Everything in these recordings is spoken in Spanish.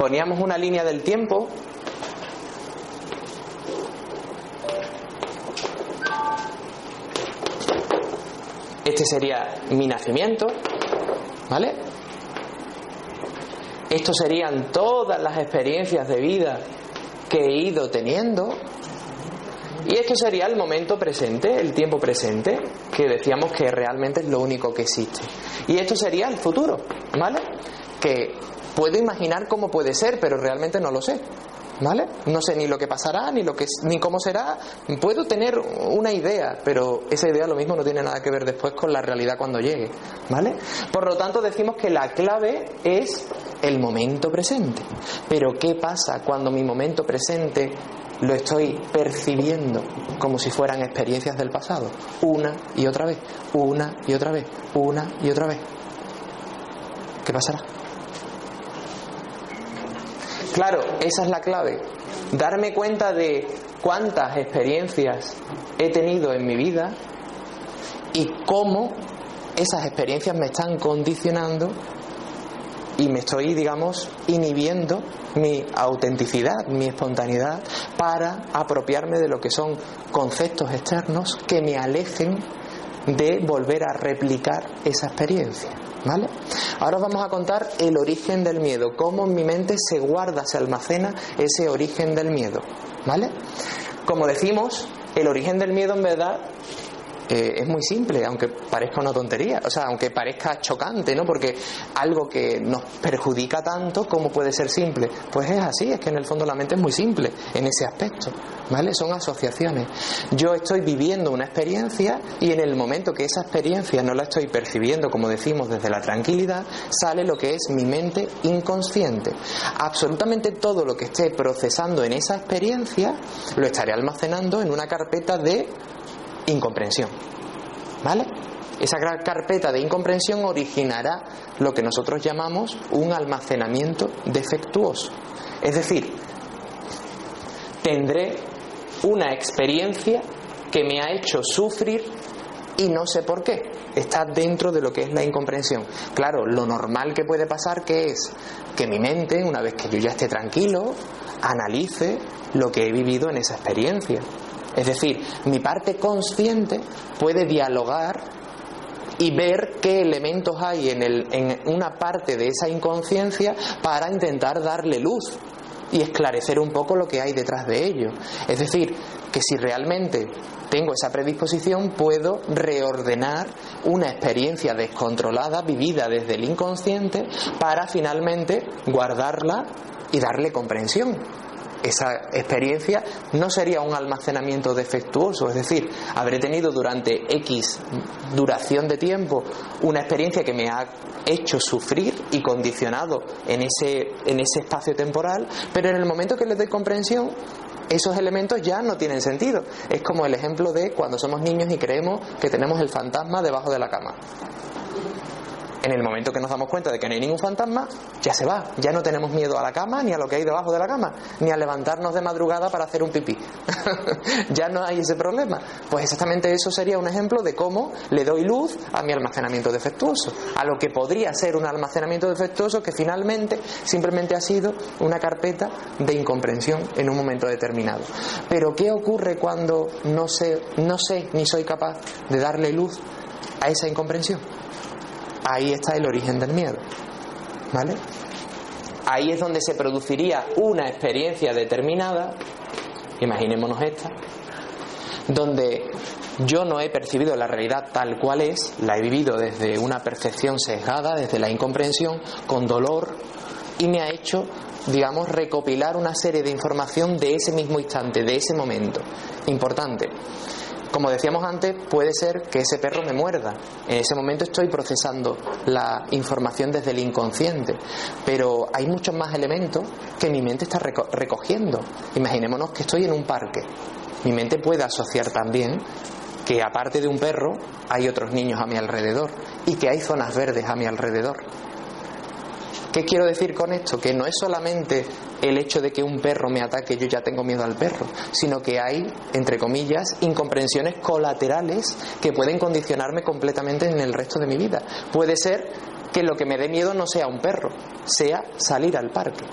Poníamos una línea del tiempo, este sería mi nacimiento, ¿vale? Estos serían todas las experiencias de vida que he ido teniendo. Y esto sería el momento presente, el tiempo presente, que decíamos que realmente es lo único que existe. Y esto sería el futuro, ¿vale? Que puedo imaginar cómo puede ser, pero realmente no lo sé. ¿Vale? No sé ni lo que pasará, ni lo que ni cómo será. Puedo tener una idea, pero esa idea lo mismo no tiene nada que ver después con la realidad cuando llegue, ¿vale? Por lo tanto, decimos que la clave es el momento presente. Pero ¿qué pasa cuando mi momento presente lo estoy percibiendo como si fueran experiencias del pasado, una y otra vez, una y otra vez, una y otra vez? ¿Qué pasará? Claro, esa es la clave. Darme cuenta de cuántas experiencias he tenido en mi vida y cómo esas experiencias me están condicionando y me estoy, digamos, inhibiendo mi autenticidad, mi espontaneidad para apropiarme de lo que son conceptos externos que me alejen de volver a replicar esa experiencia. ¿Vale? Ahora os vamos a contar el origen del miedo, cómo en mi mente se guarda, se almacena ese origen del miedo. ¿Vale? Como decimos, el origen del miedo en verdad es muy simple, aunque parezca una tontería, o sea, aunque parezca chocante, ¿no? Porque algo que nos perjudica tanto, ¿cómo puede ser simple? Pues es así, es que en el fondo la mente es muy simple en ese aspecto, ¿vale? Son asociaciones. Yo estoy viviendo una experiencia y en el momento que esa experiencia no la estoy percibiendo, como decimos, desde la tranquilidad, sale lo que es mi mente inconsciente. Absolutamente todo lo que esté procesando en esa experiencia lo estaré almacenando en una carpeta de incomprensión. ¿Vale? Esa carpeta de incomprensión originará lo que nosotros llamamos un almacenamiento defectuoso. Es decir, tendré una experiencia que me ha hecho sufrir y no sé por qué. Está dentro de lo que es la incomprensión. Claro, lo normal que puede pasar que es que mi mente, una vez que yo ya esté tranquilo, analice lo que he vivido en esa experiencia es decir, mi parte consciente puede dialogar y ver qué elementos hay en, el, en una parte de esa inconsciencia para intentar darle luz y esclarecer un poco lo que hay detrás de ello. Es decir, que si realmente tengo esa predisposición, puedo reordenar una experiencia descontrolada, vivida desde el inconsciente, para finalmente guardarla y darle comprensión esa experiencia no sería un almacenamiento defectuoso, es decir, habré tenido durante X duración de tiempo una experiencia que me ha hecho sufrir y condicionado en ese, en ese espacio temporal, pero en el momento que le doy comprensión, esos elementos ya no tienen sentido. Es como el ejemplo de cuando somos niños y creemos que tenemos el fantasma debajo de la cama. En el momento que nos damos cuenta de que no hay ningún fantasma, ya se va. Ya no tenemos miedo a la cama, ni a lo que hay debajo de la cama, ni a levantarnos de madrugada para hacer un pipí. ya no hay ese problema. Pues exactamente eso sería un ejemplo de cómo le doy luz a mi almacenamiento defectuoso. A lo que podría ser un almacenamiento defectuoso que finalmente simplemente ha sido una carpeta de incomprensión en un momento determinado. Pero ¿qué ocurre cuando no sé, no sé ni soy capaz de darle luz a esa incomprensión? Ahí está el origen del miedo. ¿Vale? Ahí es donde se produciría una experiencia determinada, imaginémonos esta, donde yo no he percibido la realidad tal cual es, la he vivido desde una percepción sesgada, desde la incomprensión, con dolor, y me ha hecho, digamos, recopilar una serie de información de ese mismo instante, de ese momento. Importante. Como decíamos antes, puede ser que ese perro me muerda. En ese momento estoy procesando la información desde el inconsciente. Pero hay muchos más elementos que mi mente está recogiendo. Imaginémonos que estoy en un parque. Mi mente puede asociar también que aparte de un perro hay otros niños a mi alrededor y que hay zonas verdes a mi alrededor. ¿Qué quiero decir con esto? Que no es solamente el hecho de que un perro me ataque, yo ya tengo miedo al perro, sino que hay, entre comillas, incomprensiones colaterales que pueden condicionarme completamente en el resto de mi vida. Puede ser que lo que me dé miedo no sea un perro, sea salir al parque.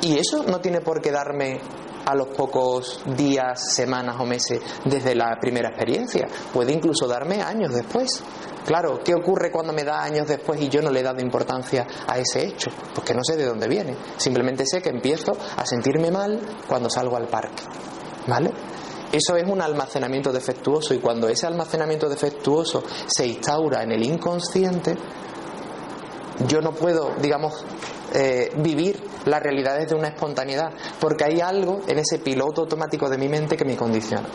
Y eso no tiene por qué darme a los pocos días, semanas o meses desde la primera experiencia. Puede incluso darme años después. Claro, ¿qué ocurre cuando me da años después y yo no le he dado importancia a ese hecho? Porque no sé de dónde viene. Simplemente sé que empiezo a sentirme mal cuando salgo al parque. ¿Vale? Eso es un almacenamiento defectuoso y cuando ese almacenamiento defectuoso se instaura en el inconsciente, yo no puedo, digamos, eh, vivir la realidad desde una espontaneidad, porque hay algo en ese piloto automático de mi mente que me condiciona.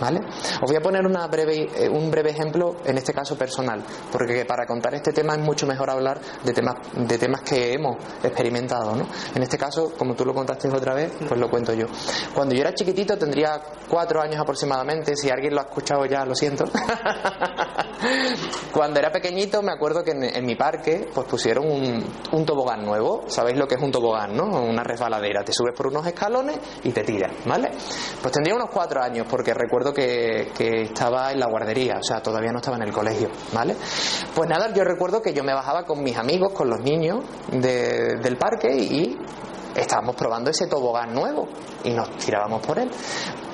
¿Vale? Os voy a poner una breve, eh, un breve ejemplo, en este caso personal, porque para contar este tema es mucho mejor hablar de temas, de temas que hemos experimentado. ¿no? En este caso, como tú lo contaste otra vez, pues lo cuento yo. Cuando yo era chiquitito, tendría cuatro años aproximadamente, si alguien lo ha escuchado ya, lo siento. Cuando era pequeñito, me acuerdo que en, mi parque pues pusieron un, un tobogán nuevo. ¿Sabéis lo que es un tobogán, no? Una resbaladera. Te subes por unos escalones y te tiras, ¿vale? Pues tendría unos cuatro años, porque recuerdo que, estaba en la guardería, o sea, todavía no estaba en el colegio, ¿vale? Pues nada, yo recuerdo que yo me bajaba con mis amigos, con los niños del parque y estábamos probando ese tobogán nuevo y nos tirábamos por él.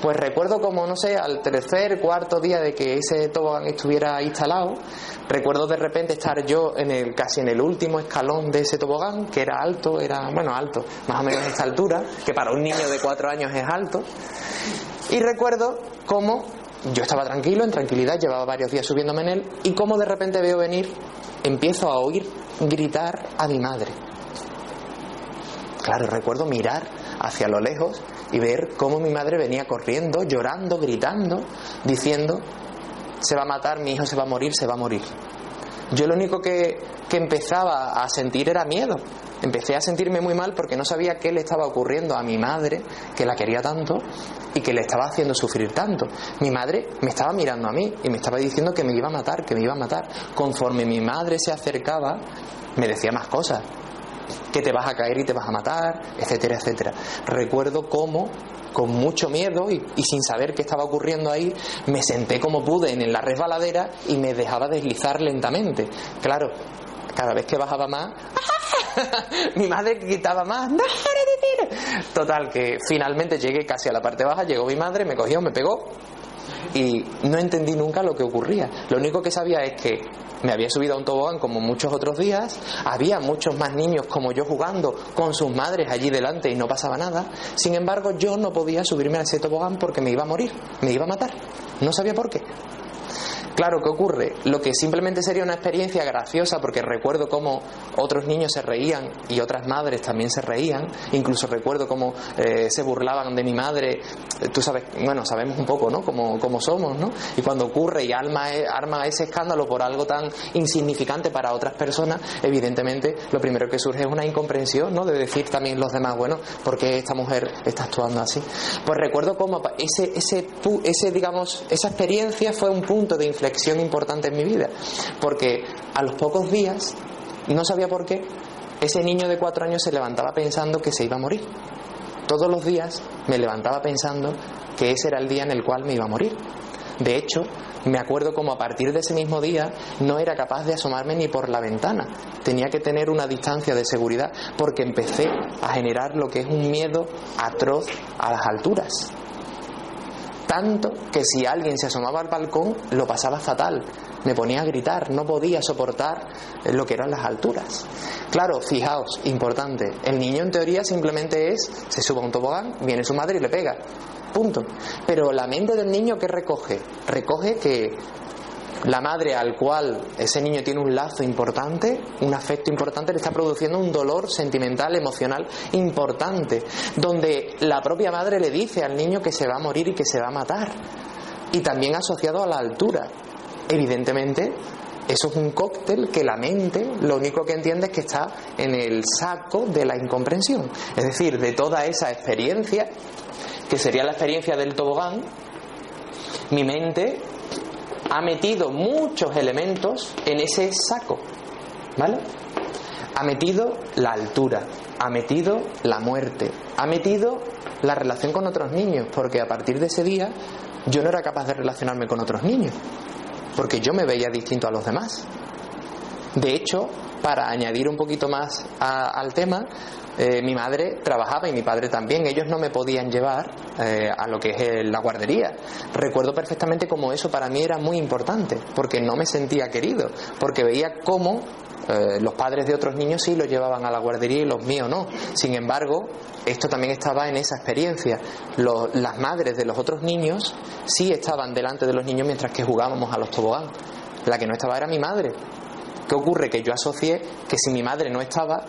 Pues recuerdo como, no sé, al tercer, cuarto día de que ese tobogán estuviera instalado, recuerdo de repente estar yo en el, casi en el último escalón de ese tobogán, que era alto, era, bueno, alto, más o menos esta altura, que para un niño de cuatro años es alto. Y recuerdo cómo yo estaba tranquilo, en tranquilidad, llevaba varios días subiéndome en él, y cómo de repente veo venir, empiezo a oír gritar a mi madre. Claro, recuerdo mirar hacia lo lejos y ver cómo mi madre venía corriendo, llorando, gritando, diciendo, se va a matar, mi hijo se va a morir, se va a morir. Yo lo único que, que empezaba a sentir era miedo, empecé a sentirme muy mal porque no sabía qué le estaba ocurriendo a mi madre, que la quería tanto y que le estaba haciendo sufrir tanto. Mi madre me estaba mirando a mí y me estaba diciendo que me iba a matar, que me iba a matar. Conforme mi madre se acercaba, me decía más cosas que te vas a caer y te vas a matar, etcétera, etcétera. Recuerdo cómo con mucho miedo y, y, sin saber qué estaba ocurriendo ahí, me senté como pude en la resbaladera y me dejaba deslizar lentamente. Claro, cada vez que bajaba más, mi madre gritaba más, ¡No, Total, que finalmente llegué casi a la parte baja, llegó mi madre, me cogió, me pegó y no entendí nunca lo que ocurría. Lo único que sabía es que me había subido a un tobogán como muchos otros días, había muchos más niños como yo jugando con sus madres allí delante y no pasaba nada. Sin embargo, yo no podía subirme a ese tobogán porque me iba a morir, me iba a matar. No sabía por qué. Claro, ¿qué ocurre? Lo que simplemente sería una experiencia graciosa, porque recuerdo cómo otros niños se reían y otras madres también se reían. Incluso recuerdo cómo eh, se burlaban de mi madre. Tú sabes, bueno, sabemos un poco, ¿no? Cómo, somos, ¿no? Y cuando ocurre y arma, e, arma ese escándalo por algo tan insignificante para otras personas, evidentemente lo primero que surge es una incomprensión, ¿no? De decir también los demás, bueno, ¿por qué esta mujer está actuando así? Pues recuerdo cómo ese, ese digamos, esa experiencia fue un punto de inflexión importante en mi vida, porque a los pocos días, no sabía por qué, ese niño de cuatro años se levantaba pensando que se iba a morir. Todos los días me levantaba pensando que ese era el día en el cual me iba a morir. De hecho, me acuerdo como a partir de ese mismo día no era capaz de asomarme ni por la ventana. Tenía que tener una distancia de seguridad porque empecé a generar lo que es un miedo atroz a las alturas. Tanto que si alguien se asomaba al balcón lo pasaba fatal. Me ponía a gritar, no podía soportar lo que eran las alturas. Claro, fijaos, importante, el niño en teoría simplemente es, se sube a un tobogán, viene su madre y le pega. Punto. Pero la mente del niño, ¿qué recoge? Recoge que la madre al cual ese niño tiene un lazo importante, un afecto importante, le está produciendo un dolor sentimental, emocional importante, donde la propia madre le dice al niño que se va a morir y que se va a matar. Y también asociado a la altura. Evidentemente, eso es un cóctel que la mente lo único que entiende es que está en el saco de la incomprensión. Es decir, de toda esa experiencia que sería la experiencia del tobogán, mi mente ha metido muchos elementos en ese saco, ¿vale? Ha metido la altura, ha metido la muerte, ha metido la relación con otros niños, porque a partir de ese día yo no era capaz de relacionarme con otros niños, porque yo me veía distinto a los demás. De hecho, para añadir un poquito más al tema, eh, mi madre trabajaba y mi padre también. Ellos no me podían llevar eh, a lo que es la guardería. Recuerdo perfectamente cómo eso para mí era muy importante, porque no me sentía querido, porque veía cómo eh, los padres de otros niños sí lo llevaban a la guardería y los míos no. Sin embargo, esto también estaba en esa experiencia. las madres de los otros niños sí estaban delante de los niños mientras que jugábamos a los tobogán. La que no estaba era mi madre. ¿Qué ocurre? Que yo asocié que si mi madre no estaba,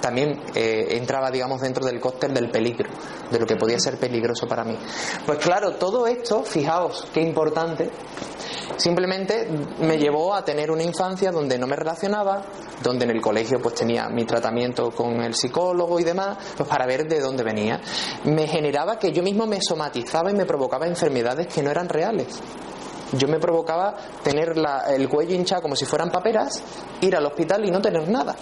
también eh, entraba, digamos, dentro del cóctel del peligro, de lo que podía ser peligroso para mí. Pues claro, todo esto, fijaos qué importante, simplemente me llevó a tener una infancia donde no me relacionaba, donde en el colegio pues tenía mi tratamiento con el psicólogo y demás, pues para ver de dónde venía. Me generaba que yo mismo me somatizaba y me provocaba enfermedades que no eran reales yo me provocaba tener el cuello hinchado como si fueran paperas, ir al hospital y no tener nada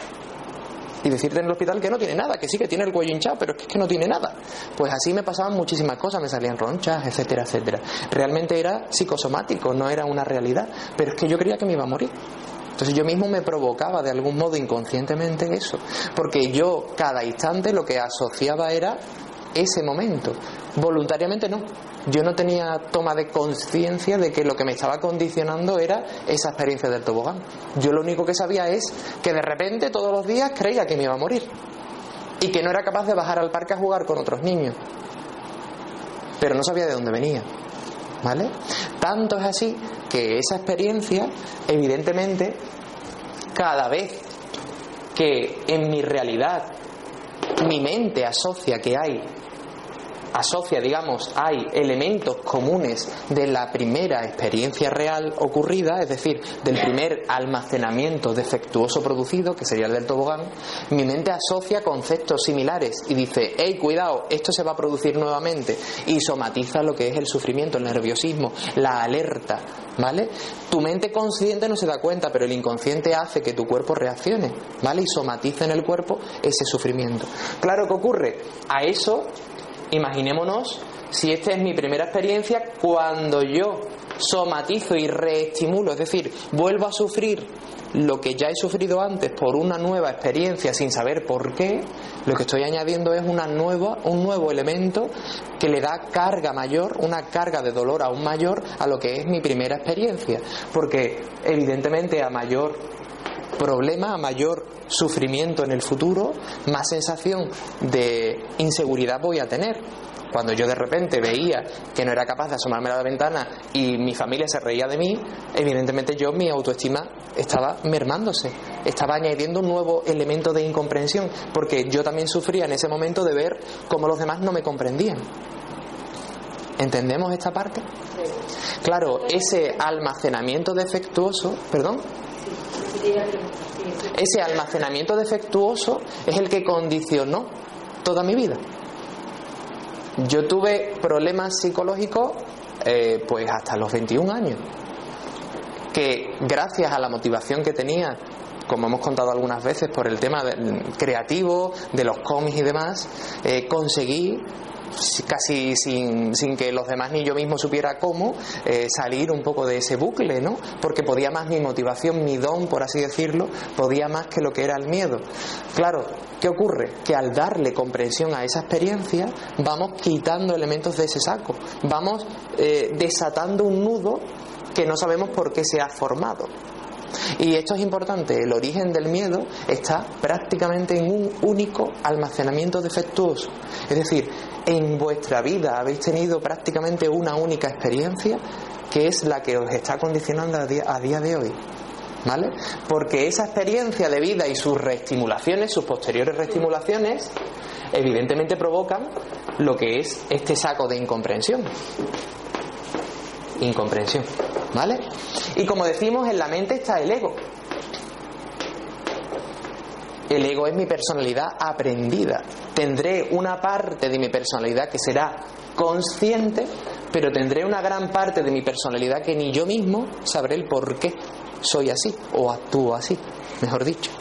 y decirte en el hospital que no tiene nada, que sí que tiene el cuello hinchado, pero es que, no tiene nada. Pues así me pasaban muchísimas cosas, me salían ronchas, etcétera, etcétera. Realmente era psicosomático, no era una realidad, pero es que yo creía que me iba a morir. Entonces yo mismo me provocaba de algún modo inconscientemente eso, porque yo cada instante lo que asociaba era ese momento. Voluntariamente no. Yo no tenía toma de conciencia de que lo que me estaba condicionando era esa experiencia del tobogán. Yo lo único que sabía es que de repente todos los días creía que me iba a morir y que no era capaz de bajar al parque a jugar con otros niños. Pero no sabía de dónde venía. ¿Vale? Tanto es así que esa experiencia, evidentemente, cada vez que en mi realidad mi mente asocia que hay asocia, digamos, hay elementos comunes de la primera experiencia real ocurrida, es decir, del primer almacenamiento defectuoso producido, que sería el del tobogán, mi mente asocia conceptos similares y dice, hey, cuidado, esto se va a producir nuevamente, y somatiza lo que es el sufrimiento, el nerviosismo, la alerta, ¿vale? Tu mente consciente no se da cuenta, pero el inconsciente hace que tu cuerpo reaccione, ¿vale? Y somatiza en el cuerpo ese sufrimiento. Claro que ocurre, a eso Imaginémonos si esta es mi primera experiencia cuando yo somatizo y reestimulo, es decir, vuelvo a sufrir lo que ya he sufrido antes por una nueva experiencia sin saber por qué, lo que estoy añadiendo es una nueva, un nuevo elemento que le da carga mayor, una carga de dolor aún mayor a lo que es mi primera experiencia. Porque evidentemente a mayor problema, a mayor sufrimiento en el futuro, más sensación de inseguridad voy a tener. Cuando yo de repente veía que no era capaz de asomarme a la ventana y mi familia se reía de mí, evidentemente yo mi autoestima estaba mermándose, estaba añadiendo un nuevo elemento de incomprensión, porque yo también sufría en ese momento de ver cómo los demás no me comprendían. ¿Entendemos esta parte? Claro, ese almacenamiento defectuoso, perdón, ese almacenamiento defectuoso es el que condicionó toda mi vida. Yo tuve problemas psicológicos eh, pues hasta los 21 años, que gracias a la motivación que tenía, como hemos contado algunas veces, por el tema creativo, de los cómics y demás, eh, conseguí casi sin, sin, que los demás ni yo mismo supiera cómo eh, salir un poco de ese bucle, ¿no? Porque podía más mi motivación, mi don, por así decirlo, podía más que lo que era el miedo. Claro, ¿qué ocurre? Que al darle comprensión a esa experiencia, vamos quitando elementos de ese saco, vamos eh, desatando un nudo que no sabemos por qué se ha formado. Y esto es importante, el origen del miedo está prácticamente en un único almacenamiento defectuoso. Es decir, en vuestra vida habéis tenido prácticamente una única experiencia que es la que os está condicionando a día, de hoy. ¿Vale? Porque esa experiencia de vida y sus reestimulaciones, sus posteriores reestimulaciones, evidentemente provocan lo que es este saco de incomprensión. Incomprensión. ¿Vale? Y como decimos, en la mente está el ego. El ego es mi personalidad aprendida. Tendré una parte de mi personalidad que será consciente, pero tendré una gran parte de mi personalidad que ni yo mismo sabré el por qué soy así o actúo así, mejor dicho.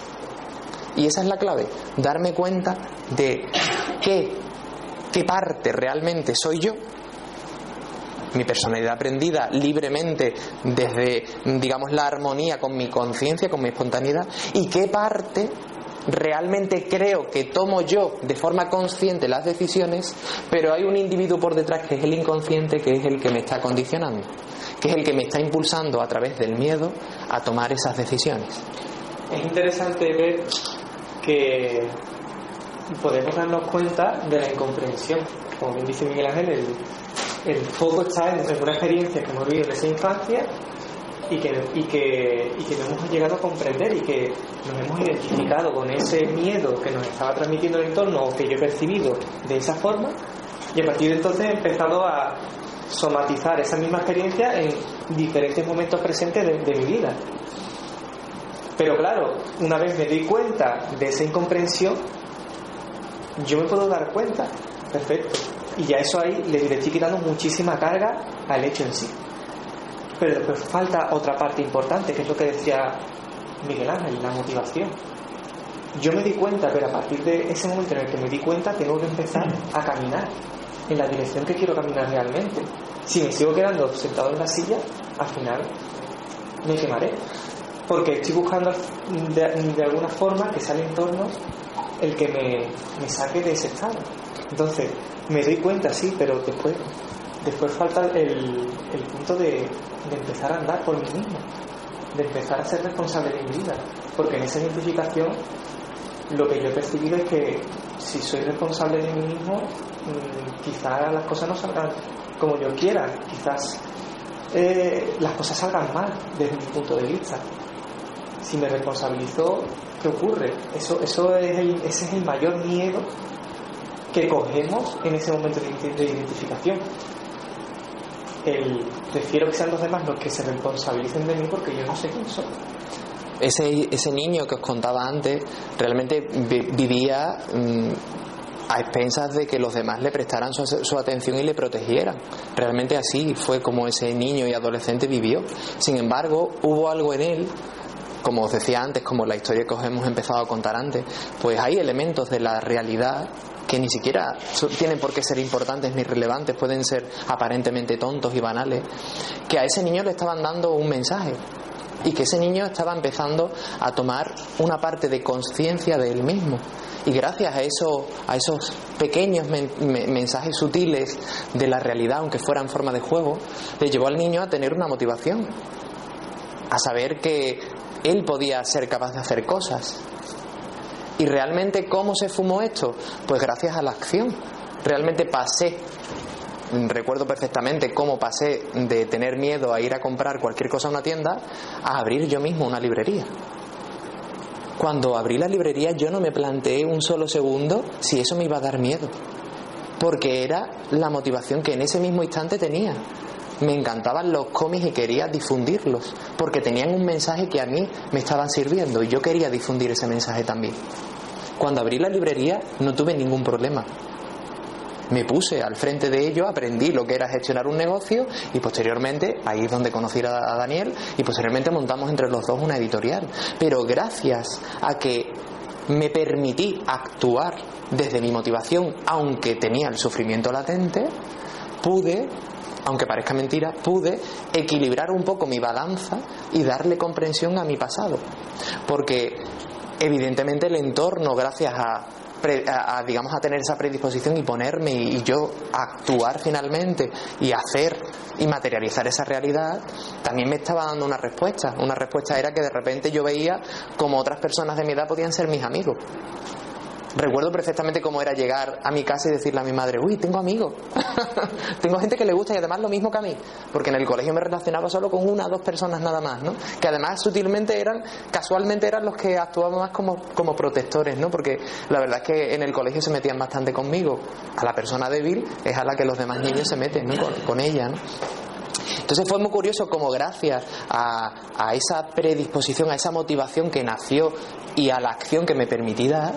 Y esa es la clave, darme cuenta de qué, qué parte realmente soy yo mi personalidad aprendida libremente desde, digamos, la armonía con mi conciencia, con mi espontaneidad, y qué parte realmente creo que tomo yo de forma consciente las decisiones, pero hay un individuo por detrás que es el inconsciente, que es el que me está condicionando, que es el que me está impulsando a través del miedo a tomar esas decisiones. Es interesante ver que podemos darnos cuenta de la incomprensión. Como bien dice Miguel Ángel, el, foco está en, una experiencia que hemos vivido en esa infancia y que, y, que, y que no hemos llegado a comprender y que nos hemos identificado con ese miedo que nos estaba transmitiendo el entorno o que yo he percibido de esa forma y a partir de entonces he empezado a somatizar esa misma experiencia en diferentes momentos presentes de, de mi vida. Pero claro, una vez me di cuenta de esa incomprensión, yo me puedo dar cuenta, perfecto, y ya eso ahí le, estoy quitando muchísima carga al hecho en sí. Pero después falta otra parte importante, que es lo que decía Miguel Ángel, la motivación. Yo me di cuenta, pero a partir de ese momento en el que me di cuenta, tengo que empezar a caminar en la dirección que quiero caminar realmente. Si me sigo quedando sentado en la silla, al final me quemaré. Porque estoy buscando de, alguna forma que sea el entorno el que me, me saque de ese estado. Entonces, me doy cuenta, sí, pero después, después falta el, punto de, empezar a andar por mí mismo, de empezar a ser responsable de mi vida. Porque en esa identificación lo que yo he percibido es que si soy responsable de mí mismo, mm, quizás las cosas no salgan como yo quiera, quizás eh, las cosas salgan mal desde mi punto de vista. Si me responsabilizo, ¿qué ocurre? Eso, eso es ese es el mayor miedo que cogemos en ese momento de, identificación. El, prefiero que sean los demás los que se responsabilicen de mí porque yo no sé quién soy. Ese, ese niño que os contaba antes realmente vivía mm, a expensas de que los demás le prestaran su, su, atención y le protegieran. Realmente así fue como ese niño y adolescente vivió. Sin embargo, hubo algo en él como os decía antes, como la historia que os hemos empezado a contar antes, pues hay elementos de la realidad que ni siquiera tienen por qué ser importantes ni relevantes, pueden ser aparentemente tontos y banales, que a ese niño le estaban dando un mensaje y que ese niño estaba empezando a tomar una parte de conciencia de él mismo. Y gracias a, eso, a esos pequeños mensajes sutiles de la realidad, aunque fuera en forma de juego, le llevó al niño a tener una motivación, a saber que él podía ser capaz de hacer cosas. ¿Y realmente cómo se fumó esto? Pues gracias a la acción. Realmente pasé, recuerdo perfectamente cómo pasé de tener miedo a ir a comprar cualquier cosa a una tienda a abrir yo mismo una librería. Cuando abrí la librería yo no me planteé un solo segundo si eso me iba a dar miedo, porque era la motivación que en ese mismo instante tenía. Me encantaban los cómics y quería difundirlos, porque tenían un mensaje que a mí me estaban sirviendo y yo quería difundir ese mensaje también. Cuando abrí la librería no tuve ningún problema. Me puse al frente de ello, aprendí lo que era gestionar un negocio y posteriormente, ahí es donde conocí a Daniel, y posteriormente montamos entre los dos una editorial. Pero gracias a que me permití actuar desde mi motivación, aunque tenía el sufrimiento latente, pude aunque parezca mentira, pude equilibrar un poco mi balanza y darle comprensión a mi pasado. Porque evidentemente el entorno, gracias a digamos a tener esa predisposición y ponerme y, yo actuar finalmente y hacer y materializar esa realidad, también me estaba dando una respuesta. Una respuesta era que de repente yo veía como otras personas de mi edad podían ser mis amigos. Recuerdo perfectamente cómo era llegar a mi casa y decirle a mi madre, uy, tengo amigos, tengo gente que le gusta y además lo mismo que a mí, porque en el colegio me relacionaba solo con una o dos personas nada más, ¿no? Que además sutilmente eran, casualmente eran los que actuaban más como, como protectores, ¿no? Porque la verdad es que en el colegio se metían bastante conmigo. A la persona débil es a la que los demás niños se meten, ¿no? Con, ella, ¿no? Entonces fue muy curioso como gracias a, a, esa predisposición, a esa motivación que nació y a la acción que me permití dar,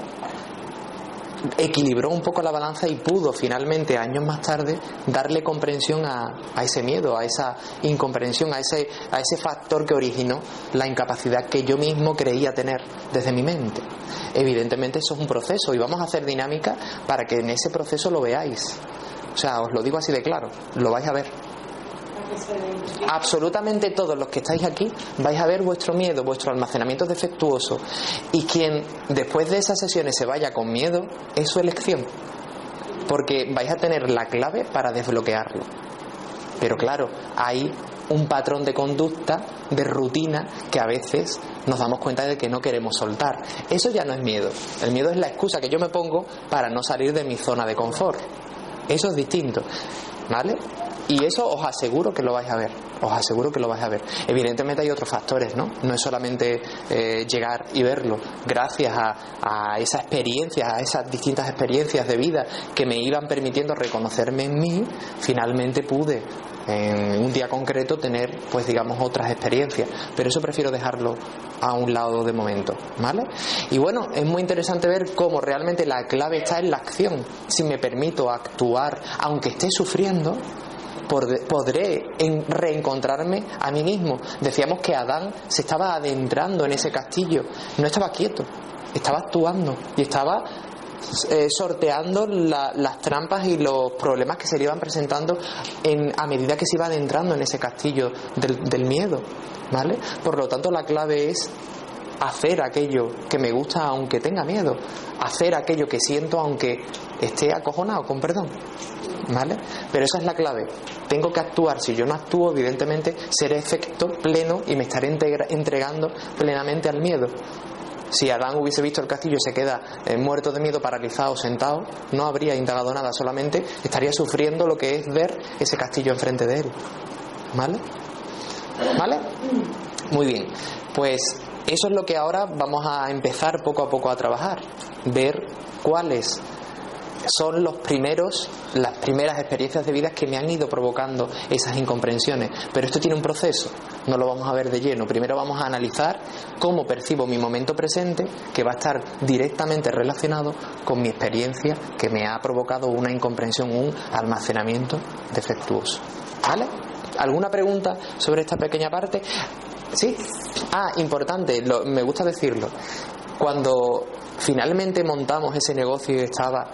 equilibró un poco la balanza y pudo finalmente, años más tarde, darle comprensión a, ese miedo, a esa incomprensión, a ese, a ese factor que originó la incapacidad que yo mismo creía tener desde mi mente. Evidentemente eso es un proceso y vamos a hacer dinámica para que en ese proceso lo veáis. O sea, os lo digo así de claro, lo vais a ver. Absolutamente todos los que estáis aquí vais a ver vuestro miedo, vuestro almacenamiento defectuoso. Y quien después de esas sesiones se vaya con miedo es su elección. Porque vais a tener la clave para desbloquearlo. Pero claro, hay un patrón de conducta, de rutina, que a veces nos damos cuenta de que no queremos soltar. Eso ya no es miedo. El miedo es la excusa que yo me pongo para no salir de mi zona de confort. Eso es distinto. ¿Vale? Y eso os aseguro que lo vais a ver, os aseguro que lo vais a ver. Evidentemente hay otros factores, ¿no? No es solamente eh, llegar y verlo. Gracias a, a esa experiencia, a esas distintas experiencias de vida que me iban permitiendo reconocerme en mí, finalmente pude en un día concreto tener, pues digamos, otras experiencias. Pero eso prefiero dejarlo a un lado de momento, ¿vale? Y bueno, es muy interesante ver cómo realmente la clave está en la acción. Si me permito actuar, aunque esté sufriendo, podré reencontrarme a mí mismo. Decíamos que Adán se estaba adentrando en ese castillo, no estaba quieto, estaba actuando y estaba eh, sorteando las trampas y los problemas que se le iban presentando en, a medida que se iba adentrando en ese castillo del, del miedo. ¿vale? Por lo tanto, la clave es hacer aquello que me gusta aunque tenga miedo, hacer aquello que siento aunque esté acojonado, con perdón. ¿Vale? Pero esa es la clave. Tengo que actuar. Si yo no actúo, evidentemente seré efecto pleno y me estaré entregando plenamente al miedo. Si Adán hubiese visto el castillo y se queda eh, muerto de miedo, paralizado, sentado, no habría indagado nada, solamente estaría sufriendo lo que es ver ese castillo enfrente de él. ¿Vale? ¿Vale? Muy bien. Pues eso es lo que ahora vamos a empezar poco a poco a trabajar. Ver cuáles son los primeros, las primeras experiencias de vida que me han ido provocando esas incomprensiones. Pero esto tiene un proceso, no lo vamos a ver de lleno. Primero vamos a analizar cómo percibo mi momento presente, que va a estar directamente relacionado con mi experiencia que me ha provocado una incomprensión, un almacenamiento defectuoso. ¿Vale? ¿Alguna pregunta sobre esta pequeña parte? ¿Sí? Ah, importante, me gusta decirlo. Cuando finalmente montamos ese negocio y estaba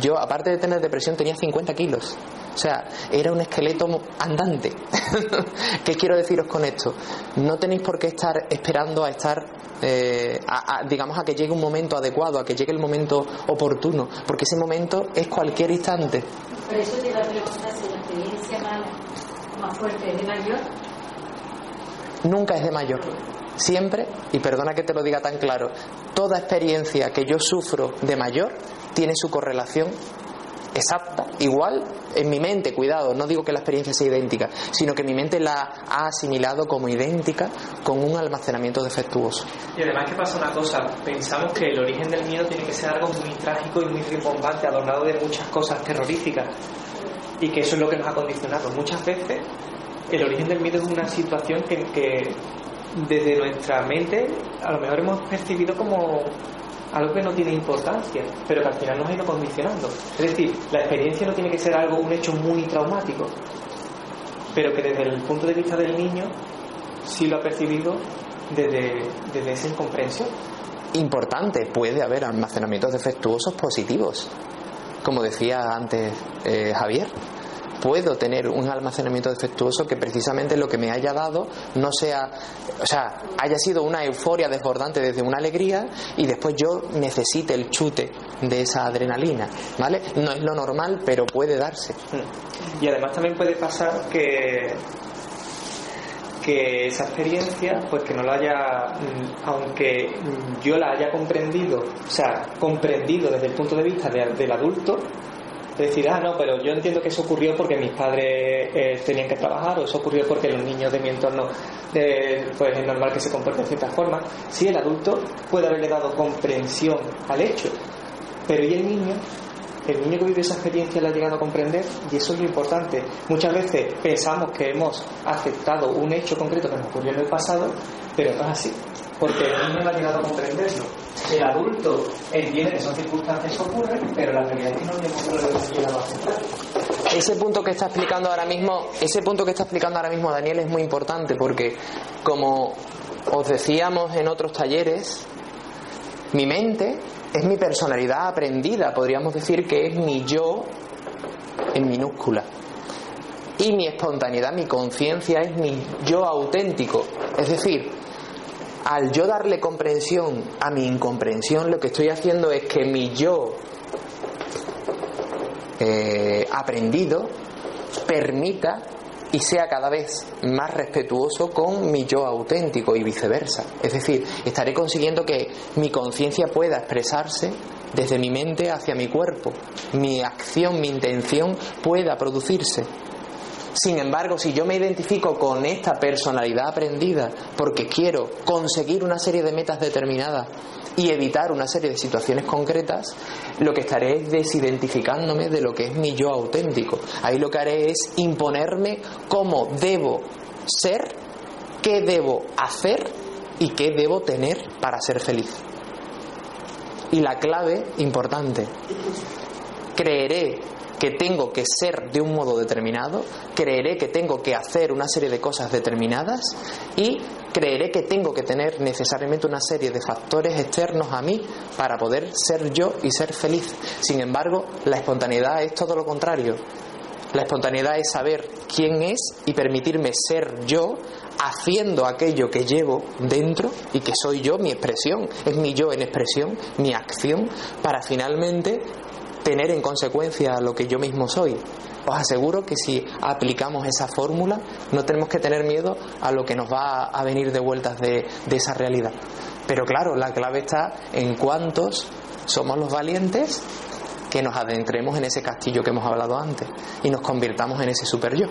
yo, aparte de tener depresión, tenía 50 kilos. O sea, era un esqueleto andante. ¿Qué quiero deciros con esto? No tenéis por qué estar esperando a estar, eh, digamos, a que llegue un momento adecuado, a que llegue el momento oportuno, porque ese momento es cualquier instante. Por eso te iba a preguntar si la experiencia más, más fuerte es de mayor. Nunca es de mayor. siempre, y perdona que te lo diga tan claro, toda experiencia que yo sufro de mayor tiene su correlación exacta, igual en mi mente, cuidado, no digo que la experiencia sea idéntica, sino que mi mente la ha asimilado como idéntica con un almacenamiento defectuoso. Y además que pasa una cosa, pensamos que el origen del miedo tiene que ser algo muy trágico y muy rimbombante, adornado de muchas cosas terroríficas, y que eso es lo que nos ha condicionado. Muchas veces el origen del miedo es una situación que, que desde nuestra mente a lo mejor hemos percibido como algo que no tiene importancia, pero que al final nos ha ido condicionando. Es decir, la experiencia no tiene que ser algo, un hecho muy traumático, pero que desde el punto de vista del niño sí lo ha percibido desde, desde esa incomprensión. Importante, puede haber almacenamientos defectuosos positivos, como decía antes eh, Javier puedo tener un almacenamiento defectuoso que precisamente lo que me haya dado no sea, o sea, haya sido una euforia desbordante desde una alegría y después yo necesite el chute de esa adrenalina, ¿vale? No es lo normal, pero puede darse. Y además también puede pasar que que esa experiencia, pues que no la haya, mm, aunque yo la haya comprendido, o sea, comprendido desde el punto de vista del adulto, decir, ah, no, pero yo entiendo que eso ocurrió porque mis padres eh, tenían que trabajar o eso ocurrió porque los niños de mi entorno pues es normal que se comporten de cierta forma. Sí, el adulto puede haberle dado comprensión al hecho, pero ¿y el niño? El niño que vive esa experiencia la ha llegado a comprender y eso es lo importante. Muchas veces pensamos que hemos aceptado un hecho concreto que nos ocurrió en el pasado, pero no es así, porque el niño no ha llegado a comprenderlo el adulto entiende que son circunstancias ocurren, pero la realidad es que no hemos llegado aceptar. Ese punto que está explicando ahora mismo, ese punto que está explicando ahora mismo Daniel es muy importante porque como os decíamos en otros talleres, mi mente es mi personalidad aprendida, podríamos decir que es mi yo en minúscula. Y mi espontaneidad, mi conciencia es mi yo auténtico. Es decir, al yo darle comprensión a mi incomprensión, lo que estoy haciendo es que mi yo eh, aprendido permita y sea cada vez más respetuoso con mi yo auténtico y viceversa. Es decir, estaré consiguiendo que mi conciencia pueda expresarse desde mi mente hacia mi cuerpo, mi acción, mi intención pueda producirse sin embargo, si yo me identifico con esta personalidad aprendida porque quiero conseguir una serie de metas determinadas y evitar una serie de situaciones concretas, lo que estaré es desidentificándome de lo que es mi yo auténtico. Ahí lo que haré es imponerme cómo debo ser, qué debo hacer y qué debo tener para ser feliz. Y la clave importante, creeré que tengo que ser de un modo determinado, creeré que tengo que hacer una serie de cosas determinadas y creeré que tengo que tener necesariamente una serie de factores externos a mí para poder ser yo y ser feliz. Sin embargo, la espontaneidad es todo lo contrario. La espontaneidad es saber quién es y permitirme ser yo haciendo aquello que llevo dentro y que soy yo, mi expresión, es mi yo en expresión, mi acción, para finalmente tener en consecuencia lo que yo mismo soy. Os aseguro que si aplicamos esa fórmula no tenemos que tener miedo a lo que nos va a venir de vueltas de, de esa realidad. Pero claro, la clave está en cuántos somos los valientes que nos adentremos en ese castillo que hemos hablado antes y nos convirtamos en ese super yo.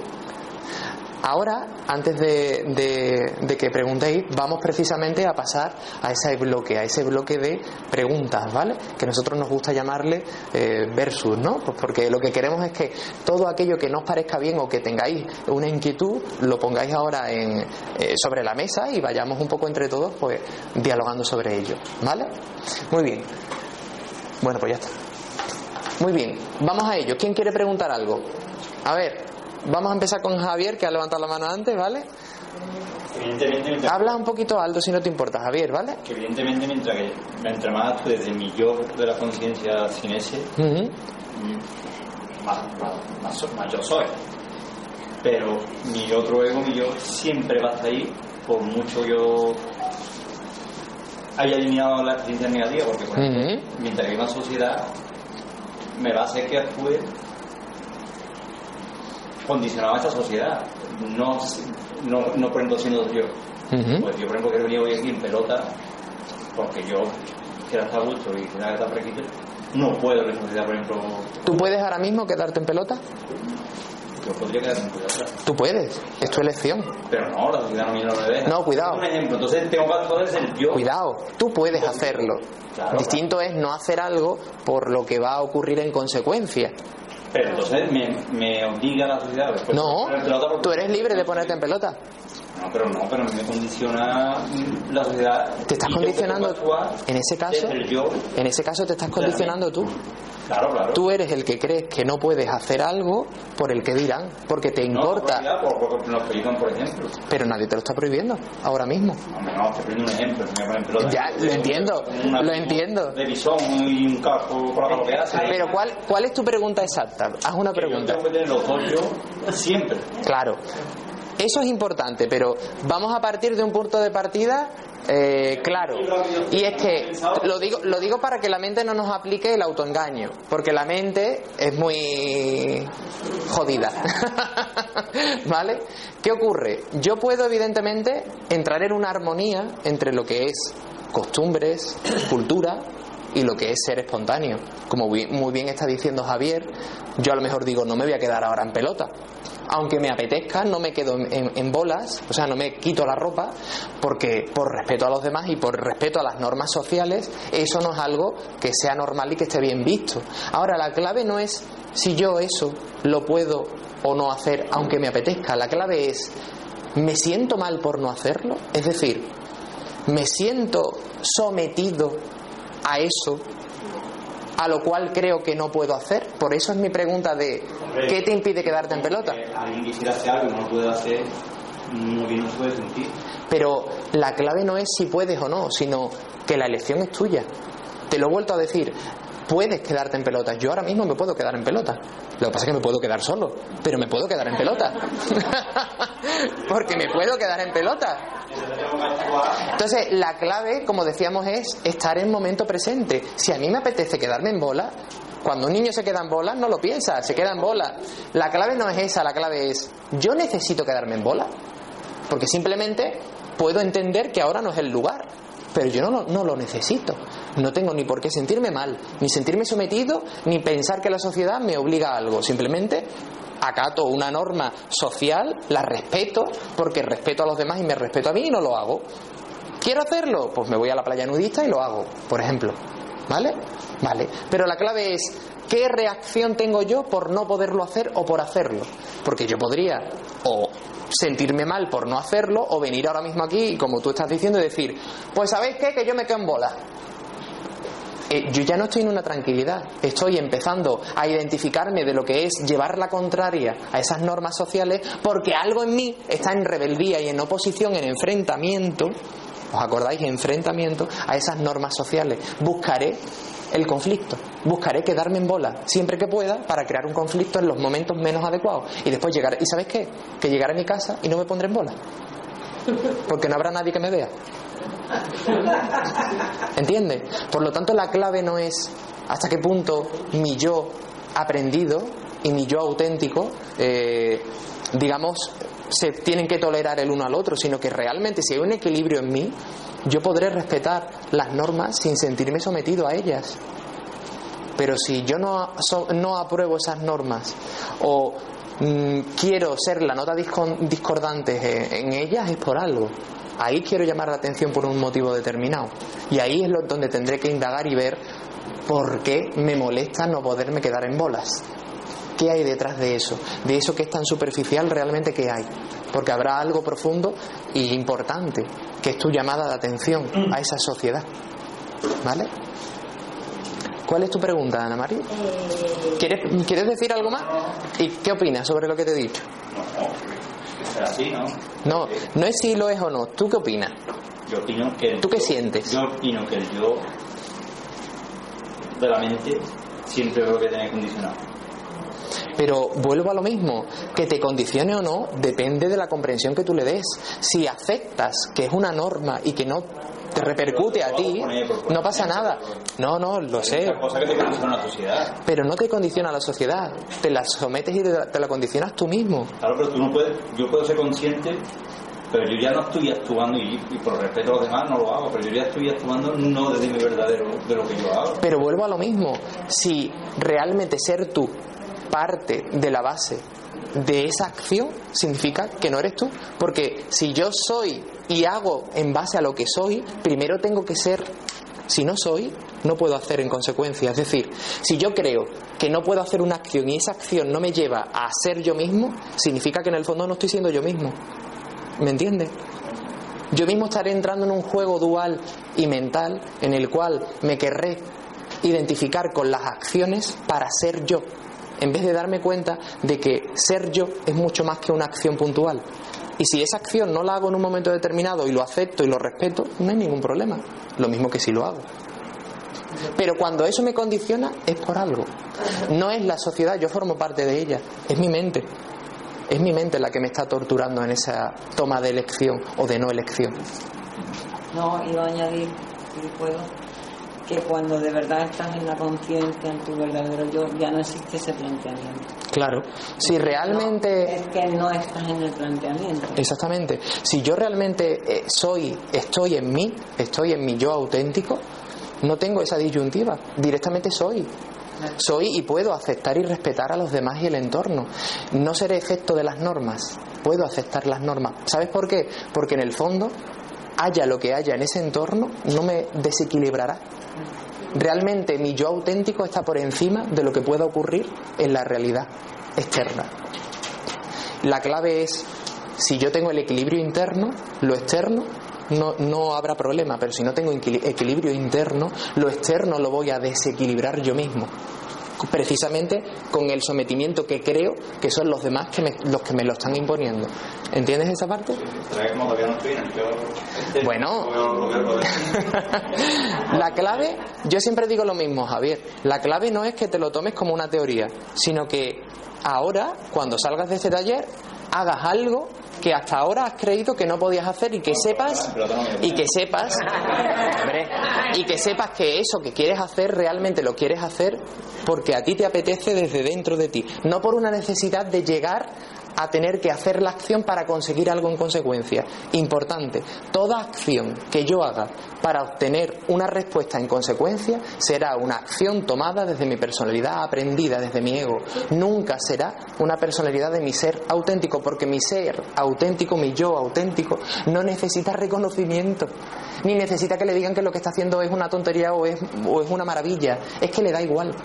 Ahora, antes de, que preguntéis, vamos precisamente a pasar a ese bloque, a ese bloque de preguntas, ¿vale? Que nosotros nos gusta llamarle eh, versus, ¿no? Pues porque lo que queremos es que todo aquello que no os parezca bien o que tengáis una inquietud, lo pongáis ahora en, eh, sobre la mesa y vayamos un poco entre todos, pues, dialogando sobre ello, ¿vale? Muy bien. Bueno, pues ya está. Muy bien, vamos a ello. ¿Quién quiere preguntar algo? A ver, Vamos a empezar con Javier, que ha levantado la mano antes, ¿vale? Evidentemente, Habla un poquito alto si no te importa, Javier, ¿vale? Que evidentemente mientras que mientras más actúe desde mi yo de la conciencia sin ese, Ujú. más, más, más yo soy. Pero mi otro ego, mi yo, siempre va a estar ahí, por mucho yo haya alineado la experiencia negativa, porque Ujú. mientras que una sociedad, me va a hacer que actúe condicionado a esta sociedad. No, no, no por ejemplo siendo yo. Ujú. Pues yo, por ejemplo, que he venido hoy aquí en pelota, porque yo quiero estar a gusto y quiero estar fresquito, no puedo en sociedad, por ejemplo, ¿Tú puedes ahora mismo quedarte en pelota? yo podría quedarme en pelota. Tú puedes, es tu elección. Pero no, la sociedad no me lo deja. No, cuidado. Un ejemplo, entonces tengo que desde el yo. Cuidado, tú puedes hacerlo. Claro, Distinto es no hacer algo por lo que va a ocurrir en consecuencia. Pero entonces me, me obliga la sociedad. después No, tú eres libre de ponerte en pelota. No, pero no, pero me condiciona la sociedad. Te estás condicionando. actuar En ese caso, en ese caso te estás condicionando tú. Claro, claro. Tú eres el que crees que no puedes hacer algo por el que dirán, porque te No, importa, por, realidad, por, por, nos prohíban, por ejemplo. pero nadie te lo está prohibiendo ahora mismo. Hombre, no, te prendo un ejemplo. Ya, lo entiendo, Una- lo entiendo. De bisón y un casco para lo que hace. Pero ¿cuál, ¿cuál es tu pregunta exacta? Haz una Que yo pregunta. tengo que tener los dos yo siempre. Claro, eso es importante, pero vamos a partir de un punto de partida eh, claro. Y es que lo digo, lo digo para que la mente no nos aplique el autoengaño, porque la mente es muy jodida. ¿Vale? ¿Qué ocurre? Yo puedo evidentemente entrar en una armonía entre lo que es costumbres, cultura y lo que es ser espontáneo. Como muy bien está diciendo Javier, yo a lo mejor digo, no me voy a quedar ahora en pelota. Aunque me apetezca, no me quedo en, bolas, o sea, no me quito la ropa, porque por respeto a los demás y por respeto a las normas sociales, eso no es algo que sea normal y que esté bien visto. Ahora, la clave no es si yo eso lo puedo o no hacer, aunque me apetezca. La clave es, ¿me siento mal por no hacerlo? Es decir, me siento sometido a eso a lo cual creo que no puedo hacer. Por eso es mi pregunta de ¿qué te impide quedarte en pelota? Que alguien quisiera hacer algo y no lo puede hacer, muy bien no se puede sentir. Pero la clave no es si puedes o no, sino que la elección es tuya. Te lo he vuelto a decir. Puedes quedarte en pelota. Yo ahora mismo me puedo quedar en pelota. Lo que pasa es que me puedo quedar solo, pero me puedo quedar en pelota. Porque me puedo quedar en pelota. Entonces, la clave, como decíamos, es estar en momento presente. Si a mí me apetece quedarme en bola, cuando un niño se queda en bola, no lo piensa, se queda en bola. La clave no es esa, la clave es, yo necesito quedarme en bola. Porque simplemente puedo entender que ahora no es el lugar. Pero yo no, lo- no lo necesito. No tengo ni por qué sentirme mal, ni sentirme sometido, ni pensar que la sociedad me obliga a algo. Simplemente acato una norma social, la respeto, porque respeto a los demás y me respeto a mí y no lo hago. ¿Quiero hacerlo? Pues me voy a la playa nudista y lo hago, por ejemplo. ¿Vale? Vale. Pero la clave es, ¿qué reacción tengo yo por no poderlo hacer o por hacerlo? Porque yo podría o sentirme mal por no hacerlo o venir ahora mismo aquí y como tú estás diciendo decir, pues ¿sabéis qué? Que yo me quedo en bola. Eh, yo ya no estoy en una tranquilidad, estoy empezando a identificarme de lo que es llevar la contraria a esas normas sociales porque algo en mí está en rebeldía y en oposición, en enfrentamiento, ¿os acordáis? Enfrentamiento a esas normas sociales. Buscaré el conflicto, buscaré quedarme en bola siempre que pueda para crear un conflicto en los momentos menos adecuados y después llegar, ¿y sabes qué? Que llegaré a mi casa y no me pondré en bola porque no habrá nadie que me vea. ¿Entiendes? Por lo tanto, la clave no es hasta qué punto mi yo aprendido y mi yo auténtico, eh, digamos, se tienen que tolerar el uno al otro, sino que realmente si hay un equilibrio en mí, yo podré respetar las normas sin sentirme sometido a ellas. Pero si yo no, no apruebo esas normas o mm, quiero ser la nota discordante en, en ellas, es por algo. Ahí quiero llamar la atención por un motivo determinado. Y ahí es lo, donde tendré que indagar y ver por qué me molesta no poderme quedar en bolas. ¿Qué hay detrás de eso? De eso que es tan superficial, realmente qué hay. Porque habrá algo profundo y importante, que es tu llamada de atención a esa sociedad. ¿Vale? ¿Cuál es tu pregunta, Ana María? ¿Quieres, ¿Quieres decir algo más? ¿Y qué opinas sobre lo que te he dicho? ¿no? No, no es si lo es o no. ¿Tú qué opinas? Yo opino que. el ¿Tú qué yo- sientes? Yo opino que el yo de la mente siempre lo que tener condicionado. Pero vuelvo a lo mismo, que te condicione o no depende de la comprensión que tú le des. Si aceptas que es una norma y que no te te repercute a ti, no pasa nada. No, no, lo sé. Pero no te condiciona la sociedad, te la sometes y te la, te la condicionas tú mismo. Claro, pero tú no puedes, yo puedo ser consciente, pero yo ya no estoy actuando y, y por respeto a los demás no lo hago, pero yo ya estoy actuando no desde mi verdadero, de lo que yo hago. Pero vuelvo a lo mismo, si realmente ser tú parte de la base de esa acción, significa que no eres tú. Porque si yo soy y hago en base a lo que soy, primero tengo que ser, si no soy, no puedo hacer en consecuencia. Es decir, si yo creo que no puedo hacer una acción y esa acción no me lleva a ser yo mismo, significa que en el fondo no estoy siendo yo mismo. ¿Me entiendes? Yo mismo estaré entrando en un juego dual y mental en el cual me querré identificar con las acciones para ser yo, en vez de darme cuenta de que ser yo es mucho más que una acción puntual. Y si esa acción no la hago en un momento determinado y lo acepto y lo respeto, no hay ningún problema. Lo mismo que si lo hago. Pero cuando eso me condiciona es por algo. No es la sociedad, yo formo parte de ella, es mi mente. Es mi mente la que me está torturando en esa toma de elección o de no elección. No, iba a añadir, si puedo, que cuando de verdad estás en la conciencia, en tu verdadero yo, ya no existe ese planteamiento. Claro, si realmente... Es que no estás en el planteamiento. Exactamente. Si yo realmente eh, soy, estoy en mí, estoy en mi yo auténtico, no tengo esa disyuntiva. Directamente soy. Soy y puedo aceptar y respetar a los demás y el entorno. No seré efecto de las normas. Puedo aceptar las normas. ¿Sabes por qué? Porque en el fondo, haya lo que haya en ese entorno, no me desequilibrará. Realmente mi yo auténtico está por encima de lo que pueda ocurrir en la realidad externa. La clave es, si yo tengo el equilibrio interno, lo externo no, no habrá problema, pero si no tengo equili- equilibrio interno, lo externo lo voy a desequilibrar yo mismo. Precisamente con el sometimiento que creo que son los demás que me- los que me lo están imponiendo. ¿Entiendes esa parte? Bueno. La clave, yo siempre digo lo mismo, Javier, la clave no es que te lo tomes como una teoría, sino que ahora, cuando salgas de este taller, hagas algo que hasta ahora has creído que no podías hacer y que sepas y que sepas y que sepas que eso que quieres hacer realmente lo quieres hacer porque a ti te apetece desde dentro de ti, no por una necesidad de llegar a tener que hacer la acción para conseguir algo en consecuencia. Importante, toda acción que yo haga para obtener una respuesta en consecuencia será una acción tomada desde mi personalidad, aprendida desde mi ego. Nunca será una personalidad de mi ser auténtico, porque mi ser auténtico, mi yo auténtico, no necesita reconocimiento, ni necesita que le digan que lo que está haciendo es una tontería o es, o es una maravilla. Es que le da igual.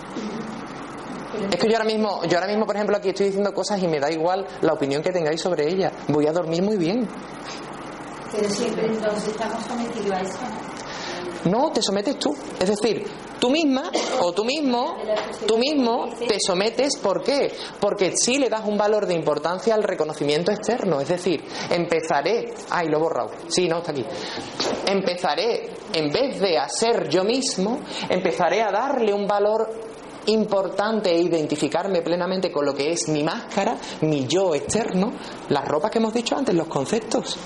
Es que yo ahora mismo, yo ahora mismo, por ejemplo, aquí estoy diciendo cosas y me da igual la opinión que tengáis sobre ella. Voy a dormir muy bien. Pero siempre entonces estamos sometidos a eso. No, te sometes tú. Es decir, tú misma o tú mismo, tú mismo te sometes. ¿Por qué? Porque sí le das un valor de importancia al reconocimiento externo. Es decir, empezaré. Ay, lo he borrado. Sí, no, está aquí. Empezaré, en vez de a ser yo mismo, empezaré a darle un valor importante identificarme plenamente con lo que es mi máscara, mi yo externo, las ropas que hemos dicho antes, los conceptos.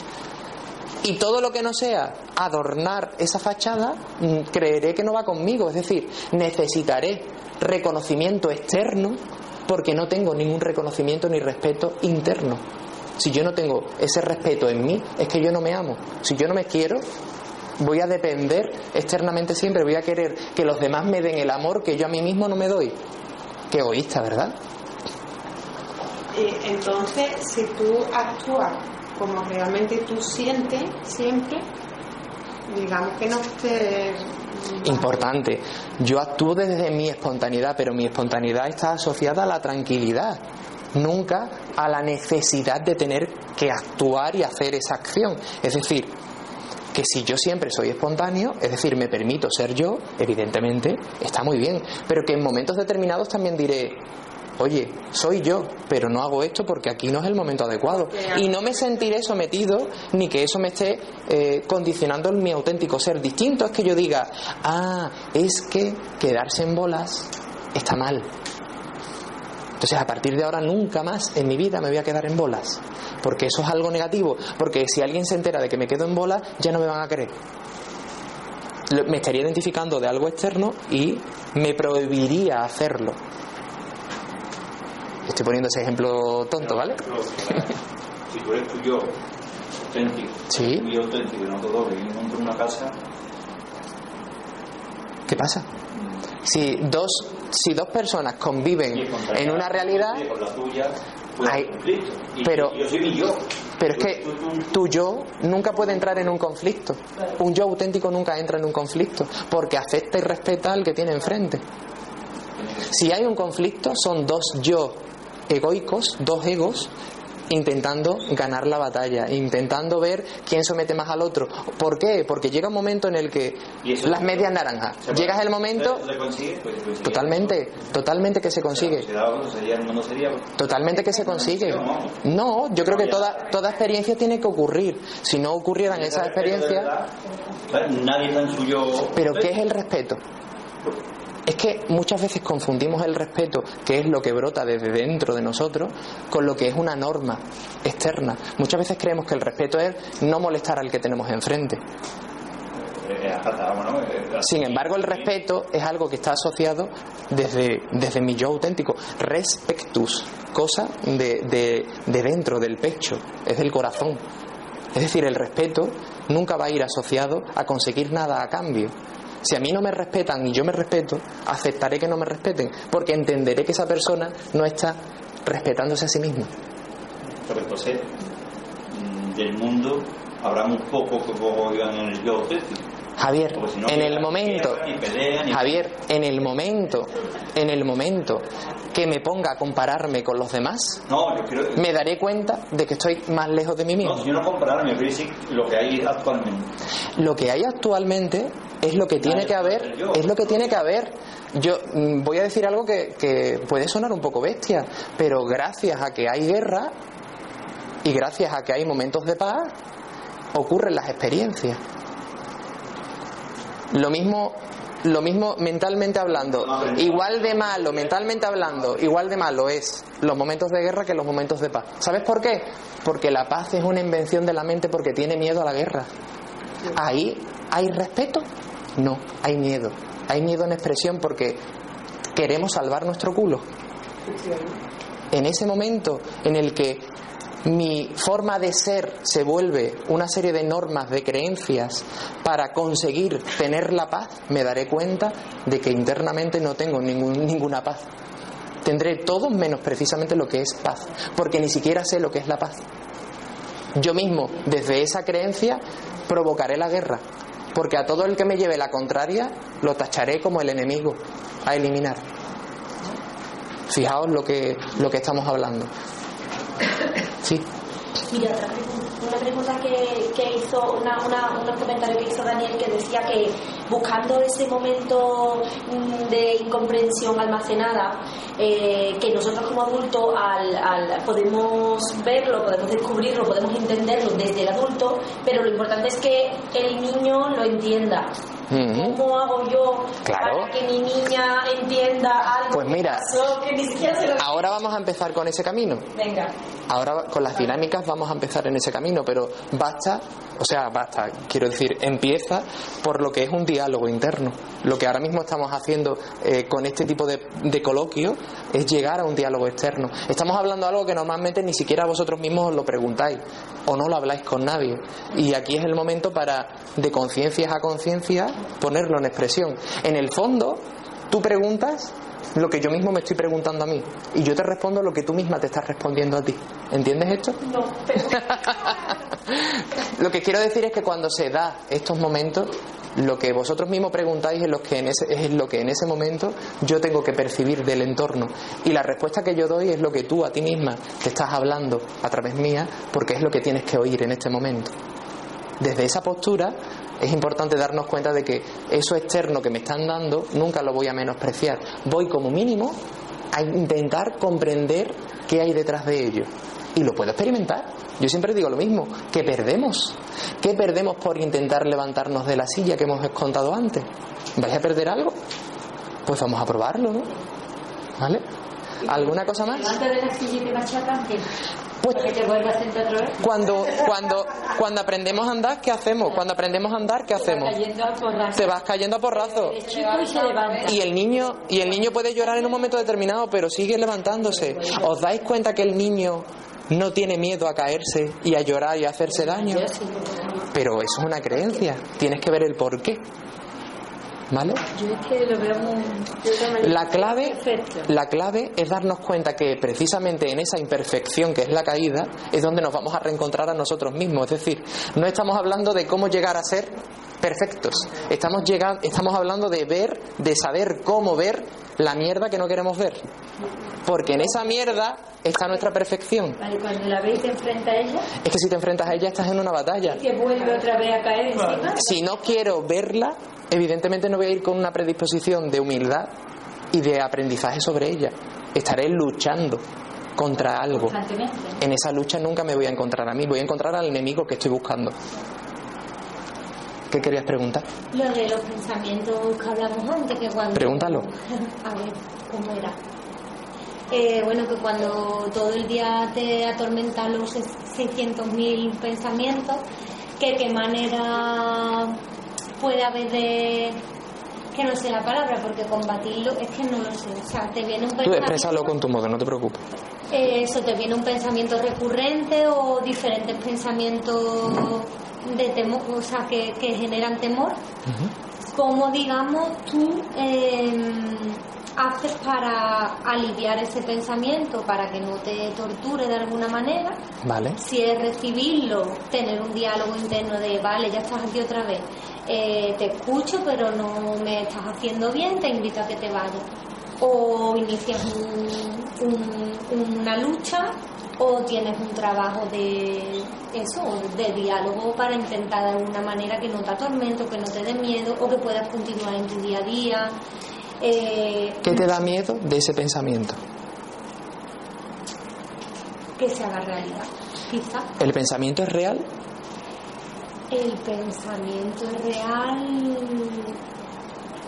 Y todo lo que no sea adornar esa fachada, mm, creeré que no va conmigo. Es decir, necesitaré reconocimiento externo porque no tengo ningún reconocimiento ni respeto interno. Si yo no tengo ese respeto en mí, es que yo no me amo. Si yo no me quiero, voy a depender externamente siempre, voy a querer que los demás me den el amor que yo a mí mismo no me doy. Qué egoísta, ¿verdad? Entonces, si tú actúas como realmente tú sientes siempre, digamos que no te... Importante. Yo actúo desde mi espontaneidad, pero mi espontaneidad está asociada a la tranquilidad, nunca a la necesidad de tener que actuar y hacer esa acción. Es decir, que si yo siempre soy espontáneo, es decir, me permito ser yo, evidentemente está muy bien, pero que en momentos determinados también diré, oye, soy yo, pero no hago esto porque aquí no es el momento adecuado. Y no me sentiré sometido ni que eso me esté eh, condicionando en mi auténtico ser. Distinto es que yo diga, ah, es que quedarse en bolas está mal. Entonces, a partir de ahora, nunca más en mi vida me voy a quedar en bolas. Porque eso es algo negativo. Porque si alguien se entera de que me quedo en bolas, ya no me van a querer. me estaría identificando de algo externo y me prohibiría hacerlo. Estoy poniendo ese ejemplo tonto, ¿vale? Si tú eres tu yo auténtico, Sí. tu yo auténtico y no todo, que encuentro una casa, ¿Qué pasa? Si dos, si dos personas conviven en una realidad, Hay- pero- pero es que tu yo nunca puede entrar en un conflicto. Un yo auténtico nunca entra en un conflicto porque acepta y respeta al que tiene enfrente. Si hay un conflicto, son dos yo egoicos, dos egos, intentando ganar la batalla, intentando ver quién somete más al otro. ¿Por qué? Porque llega un momento en el que las medias naranjas. Llegas el momento, ¿Se consigue? Pues se consigue. totalmente, totalmente que se consigue. Totalmente que se consigue. No, yo creo que toda, toda experiencia tiene que ocurrir. Si no ocurrieran esas experiencias, Nadie pero ¿qué es el respeto? Es que muchas veces confundimos el respeto, que es lo que brota desde dentro de nosotros, con lo que es una norma externa. Muchas veces creemos que el respeto es no molestar al que tenemos enfrente. Sin embargo, el respeto es algo que está asociado desde, desde mi yo auténtico. Respectus, cosa de, de, de dentro, del pecho, es del corazón. Es decir, el respeto nunca va a ir asociado a conseguir nada a cambio. Si a mí no me respetan y yo me respeto, aceptaré que no me respeten, porque entenderé que esa persona no está respetándose a sí misma. Pero entonces, mm, del mundo habrá muy poco que vivan en el yo auténtico. Javier, si no, en el momento, ni pelea, ni- Javier, en el momento, en el momento que me ponga a compararme con los demás, No, yo me daré cuenta de que estoy más lejos de mí No, mismo. si yo no compararme, lo que hay actualmente. Lo que hay actualmente es lo que tiene que haber, es lo que tiene que haber. Yo mm, voy a decir algo que, que puede sonar un poco bestia, pero gracias a que hay guerra y gracias a que hay momentos de paz, ocurren las experiencias. Lo mismo, lo mismo mentalmente hablando, igual de malo, mentalmente hablando, igual de malo es los momentos de guerra que los momentos de paz. ¿Sabes por qué? Porque la paz es una invención de la mente porque tiene miedo a la guerra. Ahí hay respeto, no, hay miedo. Hay miedo en expresión porque queremos salvar nuestro culo. En ese momento en el que mi forma de ser se vuelve una serie de normas, de creencias para conseguir tener la paz, me daré cuenta de que internamente no tengo ningún- ninguna paz. Tendré todo menos precisamente lo que es paz, porque ni siquiera sé lo que es la paz. Yo mismo, desde esa creencia, provocaré la guerra, porque a todo el que me lleve la contraria lo tacharé como el enemigo a eliminar. Fijaos lo que, lo que estamos hablando. Sí. Mira, otra pregunta, una pregunta que, que hizo, una, unos comentarios que hizo Daniel que decía que buscando ese momento mm, de incomprensión almacenada, eh, que nosotros como adultos al, al- podemos verlo, podemos descubrirlo, podemos entenderlo desde el adulto, pero lo importante es que el niño lo entienda. ¿Cómo hago yo Claro. para que mi niña entienda algo Pues que mira, que ni siquiera se lo... Ahora vamos a empezar con ese camino. Venga. Ahora con las dinámicas vamos a empezar en ese camino, pero basta, o sea, basta, quiero decir, empieza por lo que es un diálogo interno. Lo que ahora mismo estamos haciendo eh, con este tipo de, de coloquio es llegar a un diálogo externo. Estamos hablando de algo que normalmente ni siquiera vosotros mismos os lo preguntáis o no lo habláis con nadie. Y aquí es el momento para, de conciencias a conciencia, ponerlo en expresión. En el fondo, tú preguntas lo que yo mismo me estoy preguntando a mí y yo te respondo lo que tú misma te estás respondiendo a ti. ¿Entiendes esto? No, pero... Lo que quiero decir es que cuando se da estos momentos, lo que vosotros mismos preguntáis es lo que en ese, es lo que en ese momento yo tengo que percibir del entorno. Y la respuesta que yo doy es lo que tú a ti misma te estás hablando a través mía, porque es lo que tienes que oír en este momento. Desde esa postura es importante darnos cuenta de que eso externo que me están dando nunca lo voy a menospreciar. Voy como mínimo a intentar comprender qué hay detrás de ello. Y lo puedo experimentar. Yo siempre digo lo mismo, que perdemos. ¿Qué perdemos por intentar levantarnos de la silla que hemos contado antes? ¿Vais a perder algo? Pues vamos a probarlo, ¿no? ¿Vale? ¿Alguna cosa más? Antes de la silla que machacan, que Pues Que te vuelvas a sentar otra vez. cuando, cuando, cuando aprendemos a andar, ¿qué hacemos? Cuando aprendemos a andar, ¿qué hacemos? Cayendo a porrazo. Te vas cayendo a levanta. Y el niño, y el niño puede llorar en un momento determinado, pero sigue levantándose. ¿Os dais cuenta que el niño no tiene miedo a caerse y a llorar y a hacerse daño? Pero eso es una creencia. Tienes que ver el por qué. ¿Vale? Yo es que lo veo muy... La clave, la clave es darnos cuenta que precisamente en esa imperfección que es la caída es donde nos vamos a reencontrar a nosotros mismos. Es decir, no estamos hablando de cómo llegar a ser perfectos. Estamos, llegando, estamos hablando de ver, de saber cómo ver la mierda que no queremos ver. Porque en esa mierda está nuestra perfección. Vale, cuando la veis te enfrenta a ella, Es que si te enfrentas a ella estás en una batalla. que vuelve otra vez a caer encima. Si no quiero verla, evidentemente no voy a ir con una predisposición de humildad y de aprendizaje sobre ella. Estaré luchando contra algo. En esa lucha nunca me voy a encontrar a mí, voy a encontrar al enemigo que estoy buscando. ¿Qué querías preguntar? Lo de los pensamientos que hablamos antes, que cuando... Pregúntalo. A ver, ¿cómo era? Eh, bueno, que cuando todo el día te atormentan los 600.000 pensamientos, que qué manera puede haber de... que no sé la palabra, porque combatirlo es que no lo sé. O sea, te viene un Tú pensamiento... exprésalo con tu modo, no te preocupes. Eh, Eso, ¿te viene un pensamiento recurrente o diferentes pensamientos de temor, o sea, que, que generan temor? ¿Cómo, digamos, tú eh, haces para aliviar ese pensamiento, para que no te torture de alguna manera? ¿Vale? Si es recibirlo, tener un diálogo interno de, vale, ya estás aquí otra vez, eh, te escucho, pero no me estás haciendo bien, te invito a que te vayas. O inicias un- un- una lucha o tienes un trabajo de eso, de diálogo para intentar de alguna manera que no te atormente, o que no te dé miedo o que puedas continuar en tu día a día. Eh, ¿Qué te da miedo de ese pensamiento? que se haga realidad. Quizá ¿El pensamiento es real? el pensamiento es real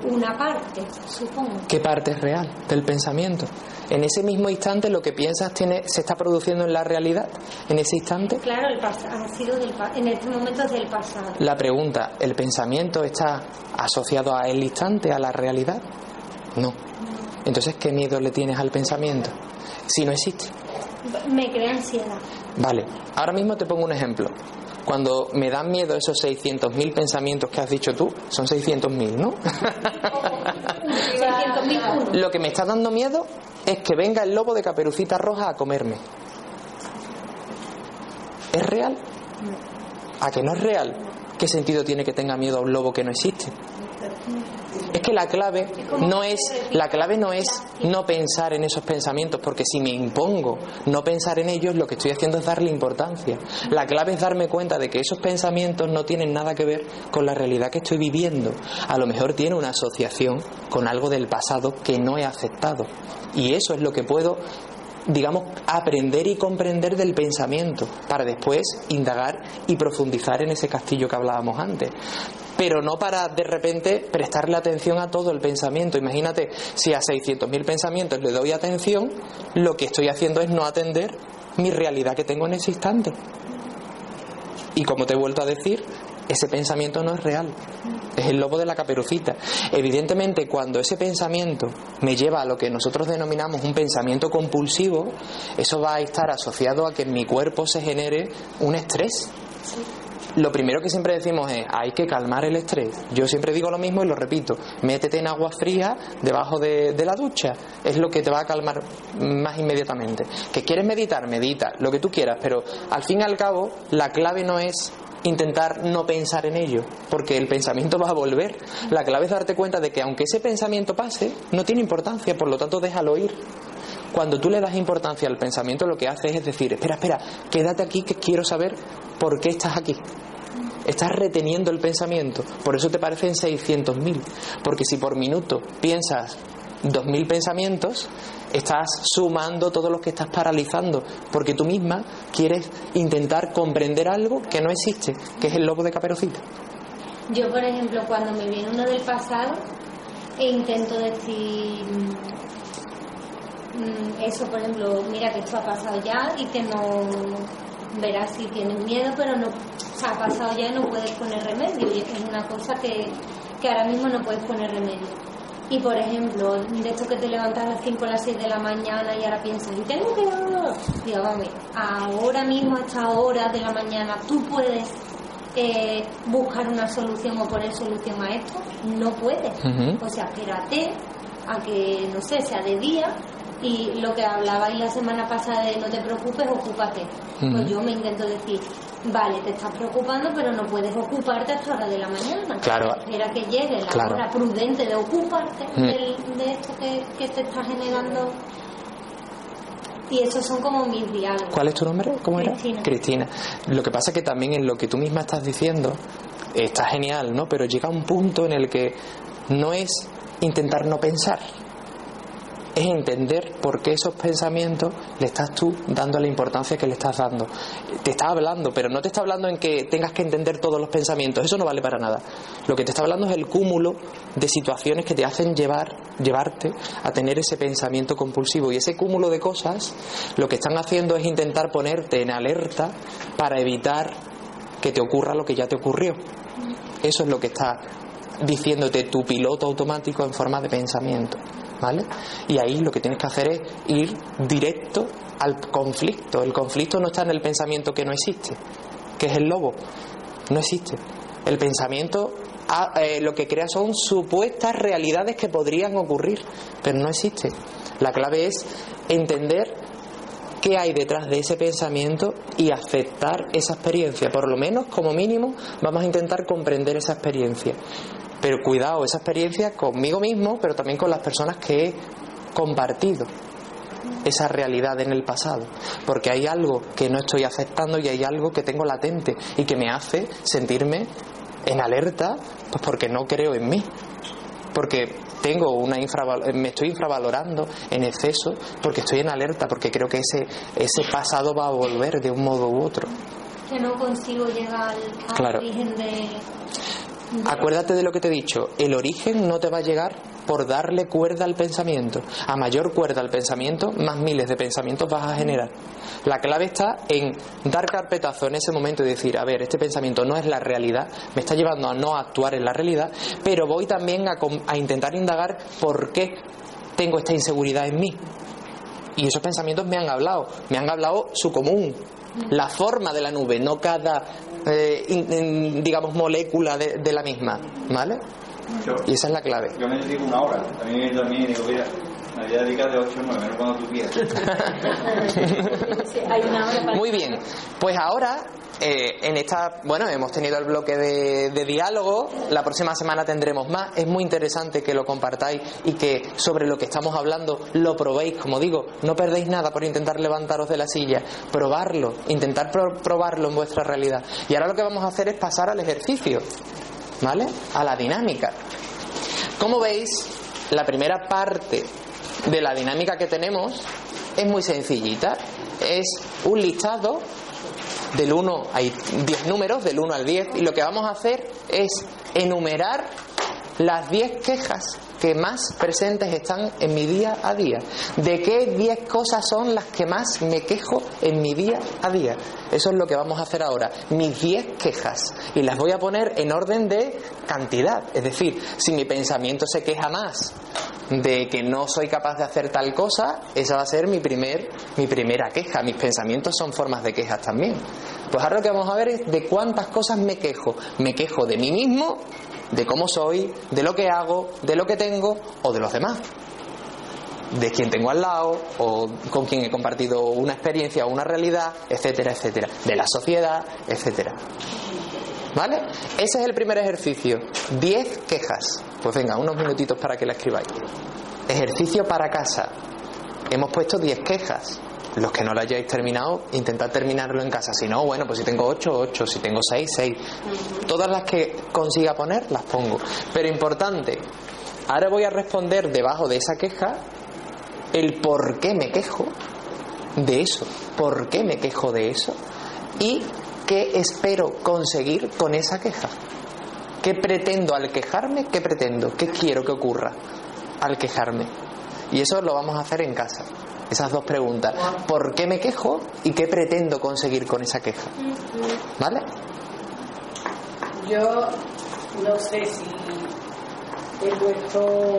una parte, supongo. ¿Qué parte es real del pensamiento? En ese mismo instante lo que piensas tiene, se está produciendo en la realidad. En ese instante Claro, el ha sido del en este momento es del pasado. La pregunta, ¿el pensamiento está asociado a el instante, a la realidad? No. Entonces, ¿qué miedo le tienes al pensamiento? Si no existe. Me crea ansiedad. Vale, ahora mismo te pongo un ejemplo. Cuando me dan miedo esos 600.000 pensamientos que has dicho tú, son 600.000, ¿no? 600.000 Lo que me está dando miedo es que venga el lobo de caperucita roja a comerme. ¿Es real? ¿A que no es real? ¿Qué sentido tiene que tenga miedo a un lobo que no existe? Es que la clave no es la clave no es no pensar en esos pensamientos, porque si me impongo no pensar en ellos, lo que estoy haciendo es darle importancia. La clave es darme cuenta de que esos pensamientos no tienen nada que ver con la realidad que estoy viviendo. A lo mejor tiene una asociación con algo del pasado que no he aceptado. Y eso es lo que puedo digamos, aprender y comprender del pensamiento para después indagar y profundizar en ese castillo que hablábamos antes. Pero no para de repente prestarle atención a todo el pensamiento. Imagínate, si a 600.000 pensamientos le doy atención, lo que estoy haciendo es no atender mi realidad que tengo en ese instante. Y como te he vuelto a decir, ese pensamiento no es real. Es el lobo de la caperucita. Evidentemente, cuando ese pensamiento me lleva a lo que nosotros denominamos un pensamiento compulsivo, eso va a estar asociado a que en mi cuerpo se genere un estrés. Lo primero que siempre decimos es, hay que calmar el estrés. Yo siempre digo lo mismo y lo repito, métete en agua fría debajo de, la ducha. Es lo que te va a calmar más inmediatamente. ¿Que quieres meditar? Medita, lo que tú quieras, pero al fin y al cabo la clave no es intentar no pensar en ello, porque el pensamiento va a volver. La clave es darte cuenta de que aunque ese pensamiento pase, no tiene importancia, por lo tanto déjalo ir. Cuando tú le das importancia al pensamiento, lo que haces es decir, espera, espera, quédate aquí que quiero saber por qué estás aquí. Estás reteniendo el pensamiento, por eso te parecen 600.000, porque si por minuto piensas 2.000 pensamientos, estás sumando todos los que estás paralizando, porque tú misma quieres intentar comprender algo que no existe, que es el lobo de caperucita. Yo, por ejemplo, cuando me viene uno del pasado e intento decir, mm, eso, por ejemplo, mira que esto ha pasado ya y que no verás si tienes miedo, pero no, o sea, ha pasado ya y no puedes poner remedio. Y es una cosa que, que ahora mismo no puedes poner remedio. Y por ejemplo, de esto que te levantas a las 5 o las 6 de la mañana y ahora piensas, y tengo que. Digo, vamos, ahora mismo, a esta hora de la mañana, tú puedes eh, buscar una solución o poner solución a esto. No puedes. Ujú. O sea, espérate a que, no sé, sea de día y lo que hablabais la semana pasada de no te preocupes, ocúpate. Pues yo me intento decir, vale, te estás preocupando, pero no puedes ocuparte a esta hora de la mañana. Claro. Espera que llegue la Claro. hora prudente de ocuparte del- de esto que, que te está generando. Y esos son como mis diálogos. ¿Cuál es tu nombre? ¿Cómo era? Cristina. Cristina. Lo que pasa es que también en lo que tú misma estás diciendo está genial, ¿no? Pero llega un punto en el que no es intentar no pensar, es entender por qué esos pensamientos le estás tú dando la importancia que le estás dando. Te está hablando, pero no te está hablando en que tengas que entender todos los pensamientos, eso no vale para nada. Lo que te está hablando es el cúmulo de situaciones que te hacen llevar, llevarte a tener ese pensamiento compulsivo. Y ese cúmulo de cosas lo que están haciendo es intentar ponerte en alerta para evitar que te ocurra lo que ya te ocurrió. Eso es lo que está diciéndote tu piloto automático en forma de pensamiento. ¿Vale? Y ahí lo que tienes que hacer es ir directo al conflicto. El conflicto no está en el pensamiento que no existe, que es el lobo. No existe. El pensamiento ah, eh, lo que crea son supuestas realidades que podrían ocurrir, pero no existe. La clave es entender qué hay detrás de ese pensamiento y aceptar esa experiencia. Por lo menos, como mínimo, vamos a intentar comprender esa experiencia. Pero cuidado, esa experiencia conmigo mismo, pero también con las personas que he compartido esa realidad en el pasado. Porque hay algo que no estoy aceptando y hay algo que tengo latente y que me hace sentirme en alerta, pues porque no creo en mí. Porque tengo una infraval- me estoy infravalorando en exceso, porque estoy en alerta, porque creo que ese, ese pasado va a volver de un modo u otro. Que no consigo llegar al, al Claro. origen de. Acuérdate de lo que te he dicho, el origen no te va a llegar por darle cuerda al pensamiento. A mayor cuerda al pensamiento, más miles de pensamientos vas a generar. La clave está en dar carpetazo en ese momento y decir, a ver, este pensamiento no es la realidad, me está llevando a no actuar en la realidad, pero voy también a, a intentar indagar por qué tengo esta inseguridad en mí. Y esos pensamientos me han hablado, me han hablado su común, la forma de la nube, no cada, eh, in- in- digamos, molécula de, de la misma, ¿vale? Yo, Y esa es la clave. yo me dedico una hora. A mí me dormí y digo, mira, me voy a dedicar de 8 a 9, menos cuando tú quieras. Sí, hay una hora para- Muy bien, pues ahora eh, en esta, bueno, hemos tenido el bloque de, de diálogo, la próxima semana tendremos más, es muy interesante que lo compartáis y que sobre lo que estamos hablando lo probéis, como digo, no perdéis nada por intentar levantaros de la silla, probarlo, intentar pro- probarlo en vuestra realidad. Y ahora lo que vamos a hacer es pasar al ejercicio, ¿vale? A la dinámica. Como veis, la primera parte de la dinámica que tenemos es muy sencillita. Es un listado del 1, hay 10 números, del 1 al 10, y lo que vamos a hacer es enumerar las 10 quejas que más presentes están en mi día a día. ¿De qué 10 cosas son las que más me quejo en mi día a día? Eso es lo que vamos a hacer ahora. Mis 10 quejas. Y las voy a poner en orden de cantidad. Es decir, si mi pensamiento se queja más de que no soy capaz de hacer tal cosa, esa va a ser mi, primer, mi primera queja. Mis pensamientos son formas de quejas también. Pues ahora lo que vamos a ver es de cuántas cosas me quejo. Me quejo de mí mismo, de cómo soy, de lo que hago, de lo que tengo o de los demás. De quien tengo al lado o con quien he compartido una experiencia o una realidad, etcétera, etcétera. De la sociedad, etcétera. ¿Vale? Ese es el primer ejercicio. 10 quejas. Pues venga, unos minutitos para que la escribáis. Ejercicio para casa. Hemos puesto 10 quejas. Los que no lo hayáis terminado, intentad terminarlo en casa. Si no, bueno, pues si tengo 8, 8. Si tengo 6, 6. Todas las que consiga poner, las pongo. Pero importante, ahora voy a responder debajo de esa queja el por qué me quejo de eso. ¿Por qué me quejo de eso? Y qué espero conseguir con esa queja. ¿Qué pretendo al quejarme? ¿Qué pretendo? ¿Qué quiero que ocurra al quejarme? Y eso lo vamos a hacer en casa. Esas dos preguntas. ¿Por qué me quejo y qué pretendo conseguir con esa queja? ¿Vale? Yo no sé si he puesto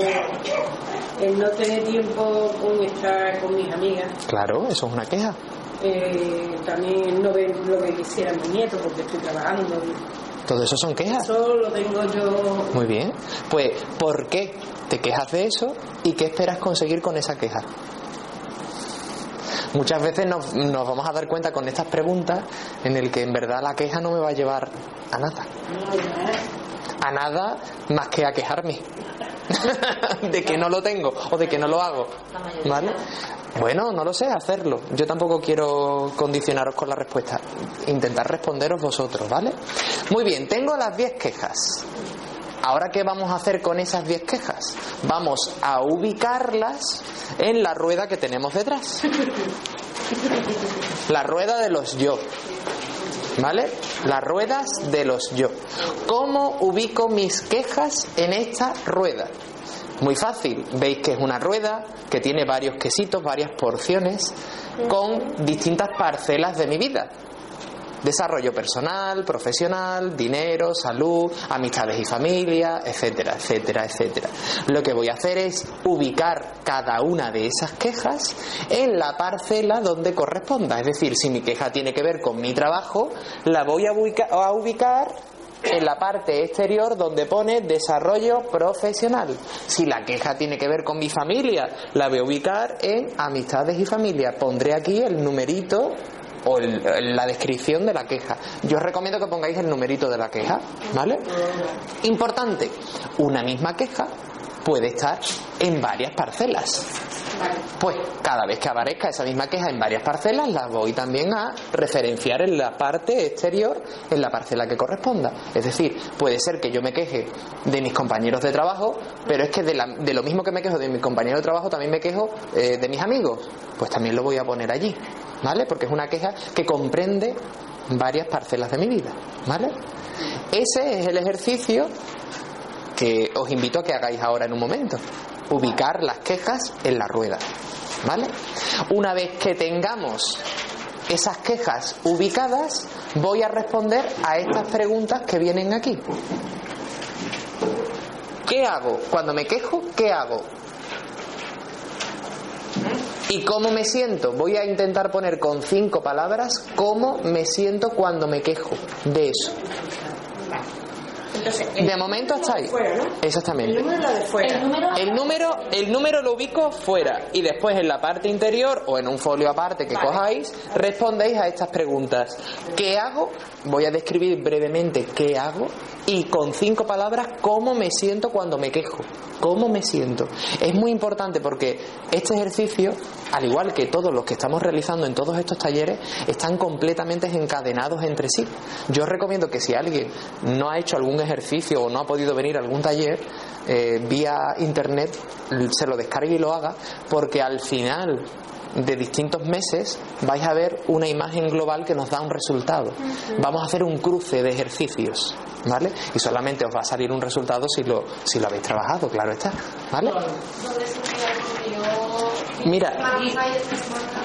el no tener tiempo con estar con mis amigas. Claro, eso es una queja. Eh, también no ver lo que quisieran mis nietos porque estoy trabajando. Todo eso son quejas. Eso lo tengo yo. Muy bien. Pues, ¿por qué te quejas de eso y qué esperas conseguir con esa queja? Muchas veces nos, nos vamos a dar cuenta con estas preguntas en el que en verdad la queja no me va a llevar a nada. A nada más que a quejarme. de que no lo tengo o de que no lo hago. ¿Vale? Bueno, no lo sé, hacerlo. Yo tampoco quiero condicionaros con la respuesta. Intentar responderos vosotros, ¿vale? Muy bien, tengo las 10 quejas. Ahora, ¿qué vamos a hacer con esas 10 quejas? Vamos a ubicarlas en la rueda que tenemos detrás. La rueda de los yo. ¿Vale? Las ruedas de los yo. ¿Cómo ubico mis quejas en esta rueda? Muy fácil, veis que es una rueda que tiene varios quesitos, varias porciones, con distintas parcelas de mi vida. Desarrollo personal, profesional, dinero, salud, amistades y familia, etcétera, etcétera, etcétera. Lo que voy a hacer es ubicar cada una de esas quejas en la parcela donde corresponda. Es decir, si mi queja tiene que ver con mi trabajo, la voy a, ubica- a ubicar en la parte exterior donde pone desarrollo profesional. Si la queja tiene que ver con mi familia, la voy a ubicar en amistades y familia. Pondré aquí el numerito o el- la descripción de la queja. Yo os recomiendo que pongáis el numerito de la queja, ¿vale? Importante, una misma queja puede estar en varias parcelas. Pues cada vez que aparezca esa misma queja en varias parcelas, la voy también a referenciar en la parte exterior, en la parcela que corresponda. Es decir, puede ser que yo me queje de mis compañeros de trabajo, pero es que de, lo mismo que me quejo de mis compañeros de trabajo, también me quejo eh, de mis amigos. Pues también lo voy a poner allí, ¿vale? Porque es una queja que comprende varias parcelas de mi vida, ¿vale? Ese es el ejercicio que os invito a que hagáis ahora en un momento. Ubicar las quejas en la rueda. ¿Vale? Una vez que tengamos esas quejas ubicadas, voy a responder a estas preguntas que vienen aquí. ¿Qué hago? Cuando me quejo, ¿qué hago? ¿Y cómo me siento? Voy a intentar poner con cinco palabras cómo me siento cuando me quejo de eso. Entonces, De momento hasta ahí. fuera, ¿no? Exactamente. El número de fuera. El número El número, el número lo ubico fuera y después en la parte interior o en un folio aparte que Vale. cojáis, respondéis a estas preguntas. ¿Qué hago? Voy a describir brevemente qué hago y con cinco palabras cómo me siento cuando me quejo. ¿Cómo me siento? Es muy importante porque este ejercicio, al igual que todos los que estamos realizando en todos estos talleres, están completamente encadenados entre sí. Yo recomiendo que si alguien no ha hecho algún ejercicio o no ha podido venir a algún taller, eh, vía internet se lo descargue y lo haga, porque al final de distintos meses vais a ver una imagen global que nos da un resultado. Vamos a hacer un cruce de ejercicios, ¿vale? Y solamente os va a salir un resultado si lo, si lo habéis trabajado, claro está, ¿vale? Mira,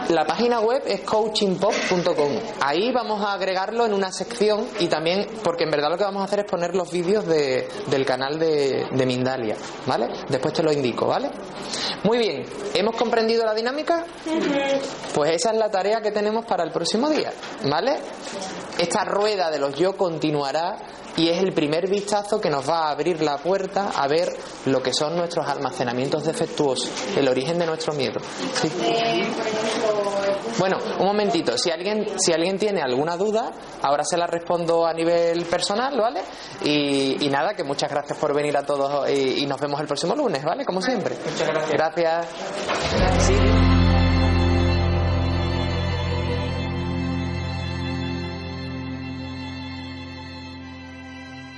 la página web es coachingpop.com. Ahí vamos a agregarlo en una sección y también, porque en verdad lo que vamos a hacer es poner los vídeos de- del canal de, de Mindalia, ¿vale? Después te lo indico, ¿vale? Muy bien, ¿hemos comprendido la dinámica? Pues esa es la tarea que tenemos para el próximo día, ¿vale? Esta rueda de los yo continuará y es el primer vistazo que nos va a abrir la puerta a ver lo que son nuestros almacenamientos defectuosos, el origen de nuestro miedo. Sí. Bueno, un momentito, si alguien, si alguien tiene alguna duda, ahora se la respondo a nivel personal, ¿vale? Y, y nada, que muchas gracias por venir a todos y, y nos vemos el próximo lunes, ¿vale? Como siempre. Muchas gracias. Gracias. Sí.